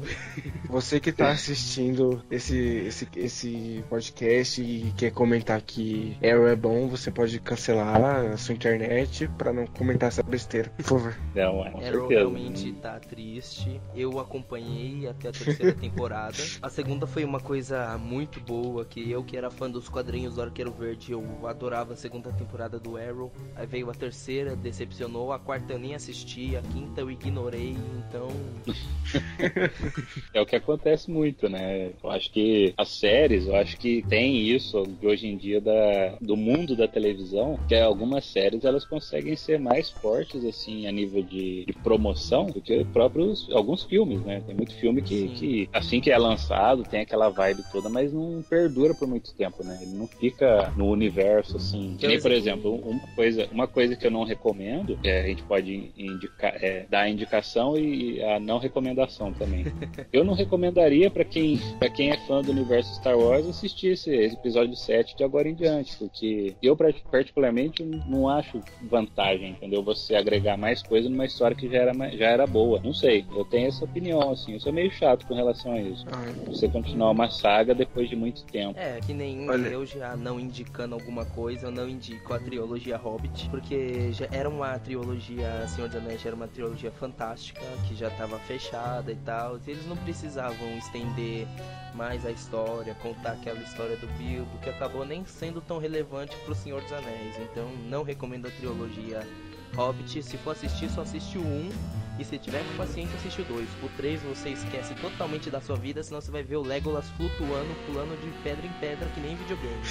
Speaker 2: você que tá assistindo esse, esse, esse podcast e quer comentar que Arrow é bom, você pode cancelar a sua internet pra não comentar essa besteira, por favor.
Speaker 1: Não, é.
Speaker 3: Arrow realmente tá triste. Eu acompanhei até a terceira temporada. A segunda foi uma coisa muito boa, que eu que era fã dos quadrinhos do Arqueiro Verde, eu adorava a segunda temporada do Arrow. Aí veio a terceira, decepcionou. A quarta eu nem assisti, a quinta eu ignorei, então.
Speaker 1: é o que acontece muito, né? Eu acho que as séries, eu acho que tem isso de hoje em dia da, do mundo da televisão, que algumas séries elas conseguem ser mais fortes, assim, a nível de, de promoção do que próprios alguns filmes, né? Tem muito filme que, que, assim que é lançado, tem aquela vibe toda, mas não perdura por muito tempo, né? Ele não fica no universo universo, assim. Que nem, por exemplo, uma coisa, uma coisa que eu não recomendo, é, a gente pode indicar, é, dar a indicação e a não recomendação também. eu não recomendaria para quem, pra quem é fã do universo Star Wars assistir esse episódio 7 de agora em diante, porque eu particularmente não acho vantagem, entendeu? Você agregar mais coisa numa história que já era, já era boa. Não sei, eu tenho essa opinião, assim. Eu sou meio chato com relação a isso. Ah, você continuar uma saga depois de muito tempo.
Speaker 3: É, que nem Olha. eu já não indicando alguma coisa, eu não indico a trilogia Hobbit, porque já era uma trilogia, Senhor dos Anéis era uma trilogia fantástica, que já estava fechada e tal. Eles não precisavam estender mais a história, contar aquela história do Bilbo, que acabou nem sendo tão relevante pro Senhor dos Anéis. Então não recomendo a trilogia Hobbit. Se for assistir, só assiste o 1 e se tiver com paciência, assiste o 2. O 3 você esquece totalmente da sua vida, senão você vai ver o Legolas flutuando, pulando de pedra em pedra, que nem videogame.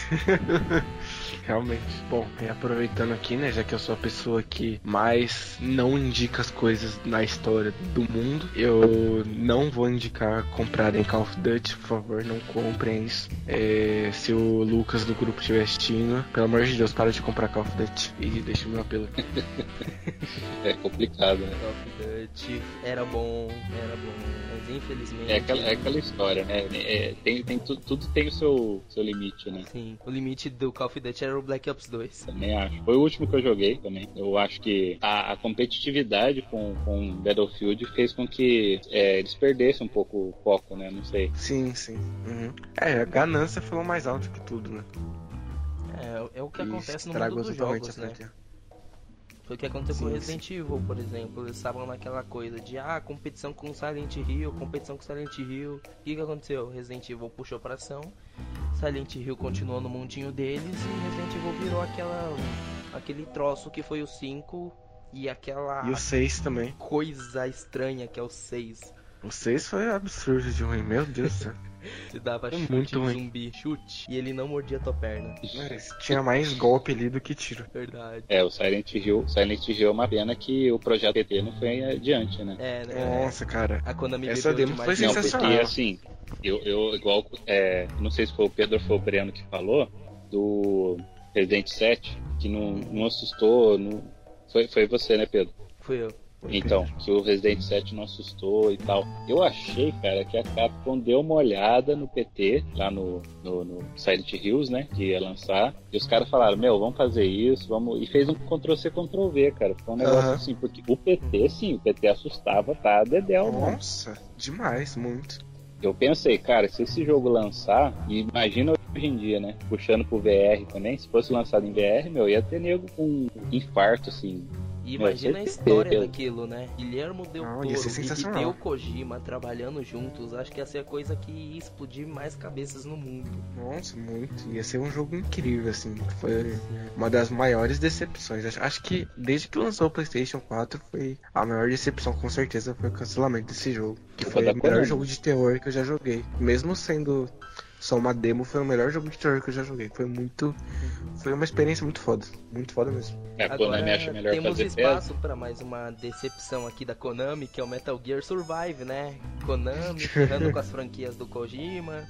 Speaker 2: Realmente. Bom, e aproveitando aqui, né, já que eu sou a pessoa que mais não indica as coisas na história do mundo, eu não vou indicar comprarem Call of Duty, por favor, não comprem isso. É, se o Lucas do grupo estiver assistindo, pelo amor de Deus, para de comprar Call of Duty e deixa o meu apelo.
Speaker 1: é complicado, né?
Speaker 3: Call of Duty era bom, era bom, mas infelizmente.
Speaker 1: É aquela, é aquela história, né? É, tem, tem, tudo, tudo tem o seu, seu limite, né?
Speaker 3: Sim, o limite do Call of Duty era o Black Ops 2.
Speaker 1: Também acho. Foi o último que eu joguei também. Eu acho que a, a competitividade com, com Battlefield fez com que é, eles perdessem um pouco o foco, né? Não sei.
Speaker 2: Sim, sim. Uhum. É, a ganância falou mais alto que tudo, né?
Speaker 3: É, é o que acontece no mundo dos jogos, né? Foi o que aconteceu sim, com Resident. Evil, por exemplo. Eles estavam naquela coisa de ah, competição com Silent Hill, competição com Silent Hill. O que, que aconteceu? Resident Evil puxou pra ação, Silent Hill continuou no mundinho deles e Resident Evil virou aquela aquele troço que foi o 5 e aquela
Speaker 2: E o 6 também.
Speaker 3: Coisa estranha que é o 6.
Speaker 2: O 6 foi absurdo de ruim, meu Deus do céu.
Speaker 3: Você dava é chute muito ruim. zumbi, chute, e ele não mordia tua perna.
Speaker 2: Mas tinha mais golpe ali do que tiro.
Speaker 3: Verdade.
Speaker 1: É, o Silent Hill, Silent Hill é uma pena que o projeto PT não foi adiante, né?
Speaker 3: É, né?
Speaker 2: Nossa, cara.
Speaker 3: A Konami
Speaker 2: Essa demo foi sensacional.
Speaker 1: Não, porque assim, eu, eu igual, é, não sei se foi o Pedro ou foi o Breno que falou, do Resident 7, que não, não assustou, não... Foi, foi você, né, Pedro?
Speaker 3: Fui eu.
Speaker 1: Então, que o Resident 7 não assustou e tal. Eu achei, cara, que a Capcom deu uma olhada no PT, lá no, no, no Silent Hills, né? Que ia lançar. E os caras falaram, meu, vamos fazer isso, vamos. E fez um Ctrl-C, Ctrl-V, cara. Foi um negócio uhum. assim, porque o PT, sim, o PT assustava, tá? Dedéu,
Speaker 2: Nossa, mano. demais, muito.
Speaker 1: Eu pensei, cara, se esse jogo lançar, imagina hoje em dia, né? Puxando pro VR também, se fosse lançado em VR, meu, ia ter nego com um infarto, assim,
Speaker 3: e imagina a história daquilo, né? Guilhermo Del Toro e Hideo Kojima trabalhando juntos, acho que ia ser a coisa que ia explodir mais cabeças no mundo.
Speaker 2: Nossa, muito. Ia ser um jogo incrível, assim. Foi uma das maiores decepções. Acho que desde que lançou o PlayStation 4 foi a maior decepção, com certeza, foi o cancelamento desse jogo. Que foi o melhor jogo de terror que eu já joguei. Mesmo sendo só uma demo foi o melhor jogo de terror que eu já joguei. Foi muito. Foi uma experiência muito foda. Muito foda mesmo.
Speaker 1: É, a Konami acha melhor
Speaker 3: temos
Speaker 1: fazer
Speaker 3: espaço para mais uma decepção aqui da Konami, que é o Metal Gear Survive, né? Konami ficando com as franquias do Kojima.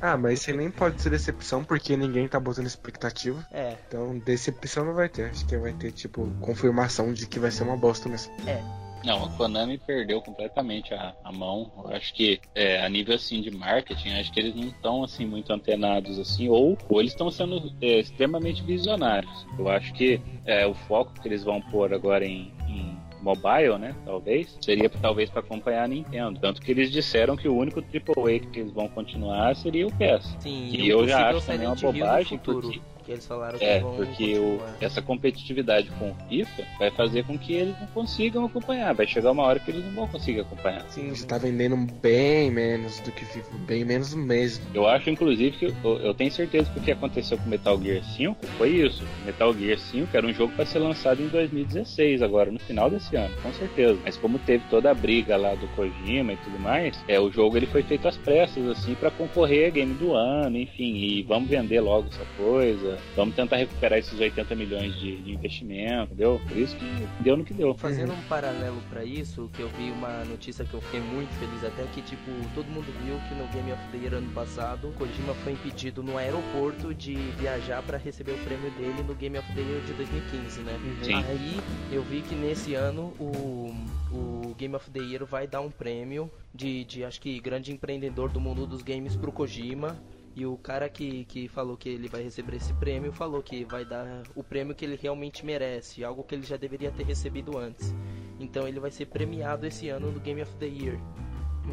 Speaker 2: Ah, mas isso nem pode ser decepção porque ninguém tá botando expectativa.
Speaker 3: É.
Speaker 2: Então decepção não vai ter. Acho que vai ter, tipo, confirmação de que vai ser uma bosta mesmo.
Speaker 3: É.
Speaker 1: Não, a Konami perdeu completamente a, a mão. Eu acho que é, a nível assim de marketing, acho que eles não estão assim muito antenados assim, ou, ou eles estão sendo é, extremamente visionários. Eu acho que é, o foco que eles vão pôr agora em, em mobile, né? Talvez seria talvez para acompanhar a Nintendo. Tanto que eles disseram que o único AAA que eles vão continuar seria o PES.
Speaker 3: Sim,
Speaker 1: e eu já acho também uma bobagem
Speaker 3: porque que eles falaram que
Speaker 1: é,
Speaker 3: vão
Speaker 1: porque o, essa competitividade com o FIFA vai fazer com que eles não consigam acompanhar. Vai chegar uma hora que eles não vão conseguir acompanhar.
Speaker 2: Sim, você tá vendendo bem menos do que FIFA, bem menos mesmo.
Speaker 1: Eu acho, inclusive, que eu, eu tenho certeza que o que aconteceu com Metal Gear 5 foi isso. Metal Gear 5 era um jogo para ser lançado em 2016, agora, no final desse ano, com certeza. Mas como teve toda a briga lá do Kojima e tudo mais, é, o jogo ele foi feito às pressas, assim, para concorrer a game do ano, enfim, e vamos vender logo essa coisa. Vamos tentar recuperar esses 80 milhões de, de investimento, deu? Por isso que deu no que deu.
Speaker 3: Fazendo um paralelo para isso, que eu vi uma notícia que eu fiquei muito feliz até que, tipo, todo mundo viu que no Game of the Year ano passado, Kojima foi impedido no aeroporto de viajar para receber o prêmio dele no Game of the Year de 2015, né? Sim. Aí eu vi que nesse ano o, o Game of the Year vai dar um prêmio de, de acho que grande empreendedor do mundo dos games pro Kojima e o cara que, que falou que ele vai receber esse prêmio falou que vai dar o prêmio que ele realmente merece, algo que ele já deveria ter recebido antes. Então ele vai ser premiado esse ano no Game of the Year.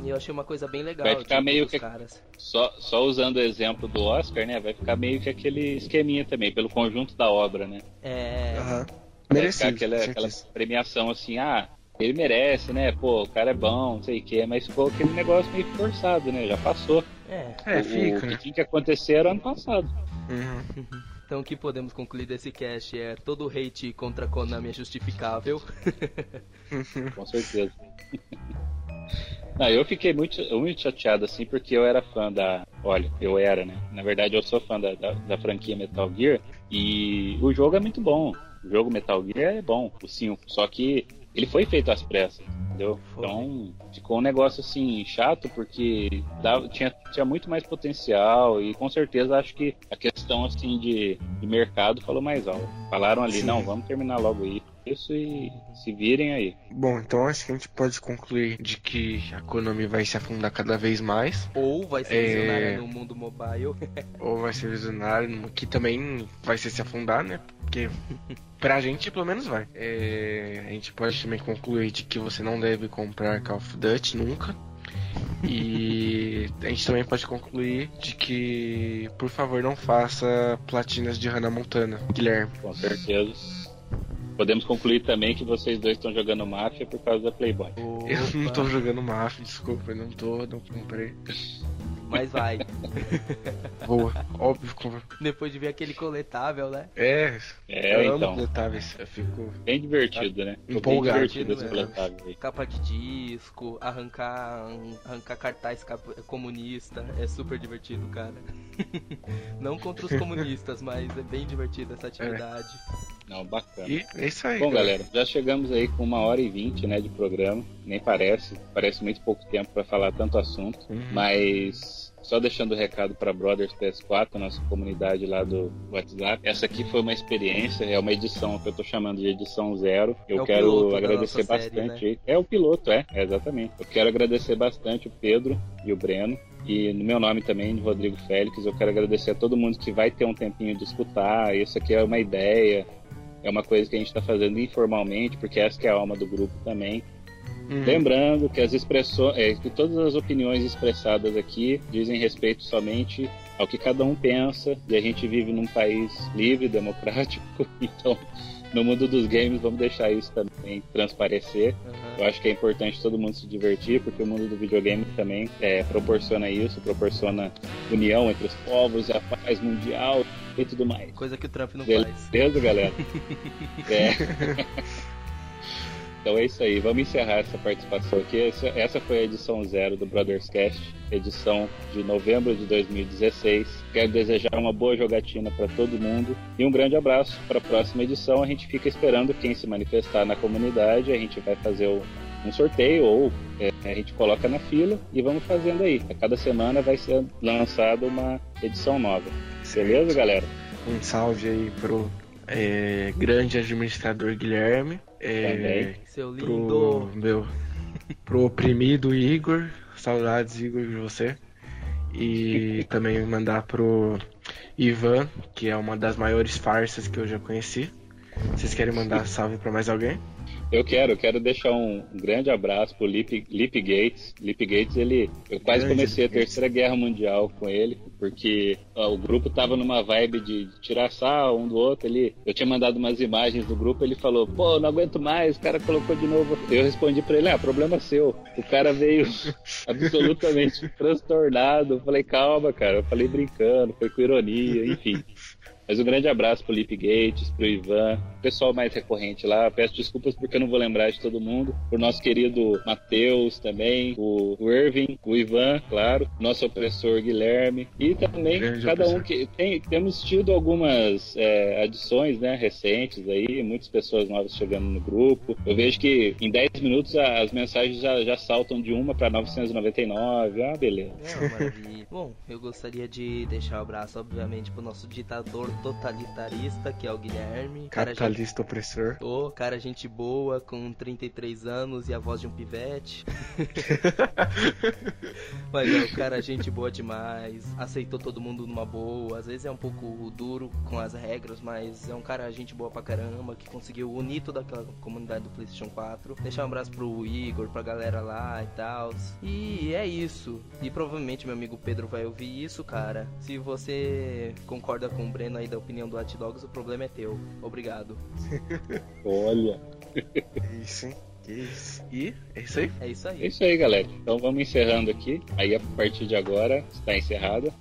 Speaker 3: E eu achei uma coisa bem legal.
Speaker 1: Vai ficar tipo, meio que. Caras. Só, só usando o exemplo do Oscar, né? Vai ficar meio que aquele esqueminha também, pelo conjunto da obra, né?
Speaker 3: É.
Speaker 2: Uhum.
Speaker 1: Vai ficar aquela, aquela premiação assim, ah, ele merece, né? Pô, o cara é bom, não sei o que, mas ficou aquele negócio meio forçado, né? Já passou.
Speaker 3: É,
Speaker 2: é fica.
Speaker 1: O que tinha que acontecer era ano passado.
Speaker 3: Uhum. Então o que podemos concluir desse cast é todo hate contra Konami é justificável.
Speaker 1: Com certeza. Não, eu fiquei muito, muito chateado assim porque eu era fã da. Olha, eu era, né? Na verdade eu sou fã da, da, da franquia Metal Gear e o jogo é muito bom. O jogo Metal Gear é bom, o 5. Só que ele foi feito às pressas, entendeu? Foi. Então ficou um negócio assim chato porque dava, tinha, tinha muito mais potencial e com certeza acho que a questão assim de, de mercado falou mais alto. Falaram ali, Sim. não, vamos terminar logo aí isso e se virem aí.
Speaker 2: Bom, então acho que a gente pode concluir de que a Konami vai se afundar cada vez mais.
Speaker 3: Ou vai ser visionária é... no mundo mobile.
Speaker 2: ou vai ser visionária, que também vai ser se afundar, né? Porque Pra gente, pelo menos vai. É, a gente pode também concluir de que você não deve comprar Call of Duty nunca. E a gente também pode concluir de que, por favor, não faça platinas de Hannah Montana, Guilherme.
Speaker 1: Com certeza. Podemos concluir também que vocês dois estão jogando Máfia por causa da Playboy.
Speaker 2: Opa. Eu não tô jogando Máfia, desculpa, eu não tô, não comprei
Speaker 3: mas vai.
Speaker 2: Boa, óbvio.
Speaker 3: Depois de ver aquele coletável, né?
Speaker 2: É,
Speaker 1: é eu então.
Speaker 2: coletáveis, eu fico...
Speaker 1: Bem divertido, né?
Speaker 2: Empolgado.
Speaker 1: Bem divertido esse coletável
Speaker 3: aí. Capa de disco, arrancar, arrancar cartaz comunista, é super divertido, cara. Não contra os comunistas, mas é bem divertido essa atividade.
Speaker 1: É. Não, bacana.
Speaker 2: E é isso aí.
Speaker 1: Bom, galera, já chegamos aí com uma hora e vinte, né, de programa. Nem parece, parece muito pouco tempo para falar tanto assunto, uhum. mas só deixando o recado para Brothers PS4, nossa comunidade lá do WhatsApp. Essa aqui foi uma experiência, é uma edição que eu estou chamando de edição zero. Eu é quero agradecer bastante. Série, né? É o piloto, é, é, exatamente. Eu quero agradecer bastante o Pedro e o Breno. E no meu nome também, de Rodrigo Félix, eu quero agradecer a todo mundo que vai ter um tempinho de escutar. Isso aqui é uma ideia, é uma coisa que a gente está fazendo informalmente, porque essa é a alma do grupo também. Uhum. Lembrando que as expressões, é, que todas as opiniões expressadas aqui dizem respeito somente ao que cada um pensa, e a gente vive num país livre, democrático, então no mundo dos games vamos deixar isso também transparecer. Uhum. Eu acho que é importante todo mundo se divertir, porque o mundo do videogame também é, proporciona isso, proporciona união entre os povos, a paz mundial e tudo mais.
Speaker 3: Coisa que o Trump não Beleza, faz.
Speaker 1: Beleza, galera? é. Então é isso aí, vamos encerrar essa participação aqui. Essa foi a edição zero do Brothers Cast, edição de novembro de 2016. Quero desejar uma boa jogatina para todo mundo e um grande abraço para a próxima edição. A gente fica esperando quem se manifestar na comunidade, a gente vai fazer um sorteio ou é, a gente coloca na fila e vamos fazendo aí. A cada semana vai ser lançada uma edição nova. Beleza, galera?
Speaker 2: Um salve aí pro é, grande administrador Guilherme. É,
Speaker 3: Seu lindo.
Speaker 2: Pro, meu, pro oprimido Igor. Saudades, Igor, de você. E também mandar pro Ivan, que é uma das maiores farsas que eu já conheci. Vocês querem mandar salve para mais alguém?
Speaker 1: Eu quero, eu quero deixar um grande abraço pro Lip, Lip Gates. Lip Gates, ele. Eu quase grande comecei a Terceira Guerra Mundial com ele, porque ó, o grupo tava numa vibe de, tirar sal um do outro. Ele, eu tinha mandado umas imagens do grupo, ele falou, pô, não aguento mais, o cara colocou de novo. Eu respondi pra ele, ah, problema seu. O cara veio absolutamente transtornado. Eu falei, calma, cara, eu falei brincando, foi com ironia, enfim. Mas um grande abraço pro Lip Gates, pro Ivan, pessoal mais recorrente lá. Peço desculpas porque eu não vou lembrar de todo mundo. Pro nosso querido Matheus também, o Irving, o Ivan, claro, nosso opressor Guilherme. E também grande cada opressor. um que tem, temos tido algumas é, adições né, recentes aí, muitas pessoas novas chegando no grupo. Eu vejo que em 10 minutos as mensagens já, já saltam de uma para 999. Ah, beleza.
Speaker 3: É, Bom, eu gostaria de deixar o abraço, obviamente, pro nosso ditador totalitarista, que é o Guilherme.
Speaker 2: Capitalista opressor.
Speaker 3: Ô, cara, gente boa, com 33 anos e a voz de um pivete. Mas é, o cara, gente boa demais. Aceitou todo mundo numa boa. Às vezes é um pouco duro com as regras, mas é um cara, gente boa pra caramba, que conseguiu unir toda aquela comunidade do PlayStation 4. Deixar um abraço pro Igor, pra galera lá e tal. E é isso. E provavelmente meu amigo Pedro vai ouvir isso, cara. Se você concorda com o Breno aí da opinião do Hot Dogs, o problema é teu. Obrigado.
Speaker 1: Olha.
Speaker 2: Isso, hein? Isso. E é isso aí?
Speaker 3: É isso aí.
Speaker 1: É isso aí, galera. Então vamos encerrando aqui. Aí a partir de agora está encerrada.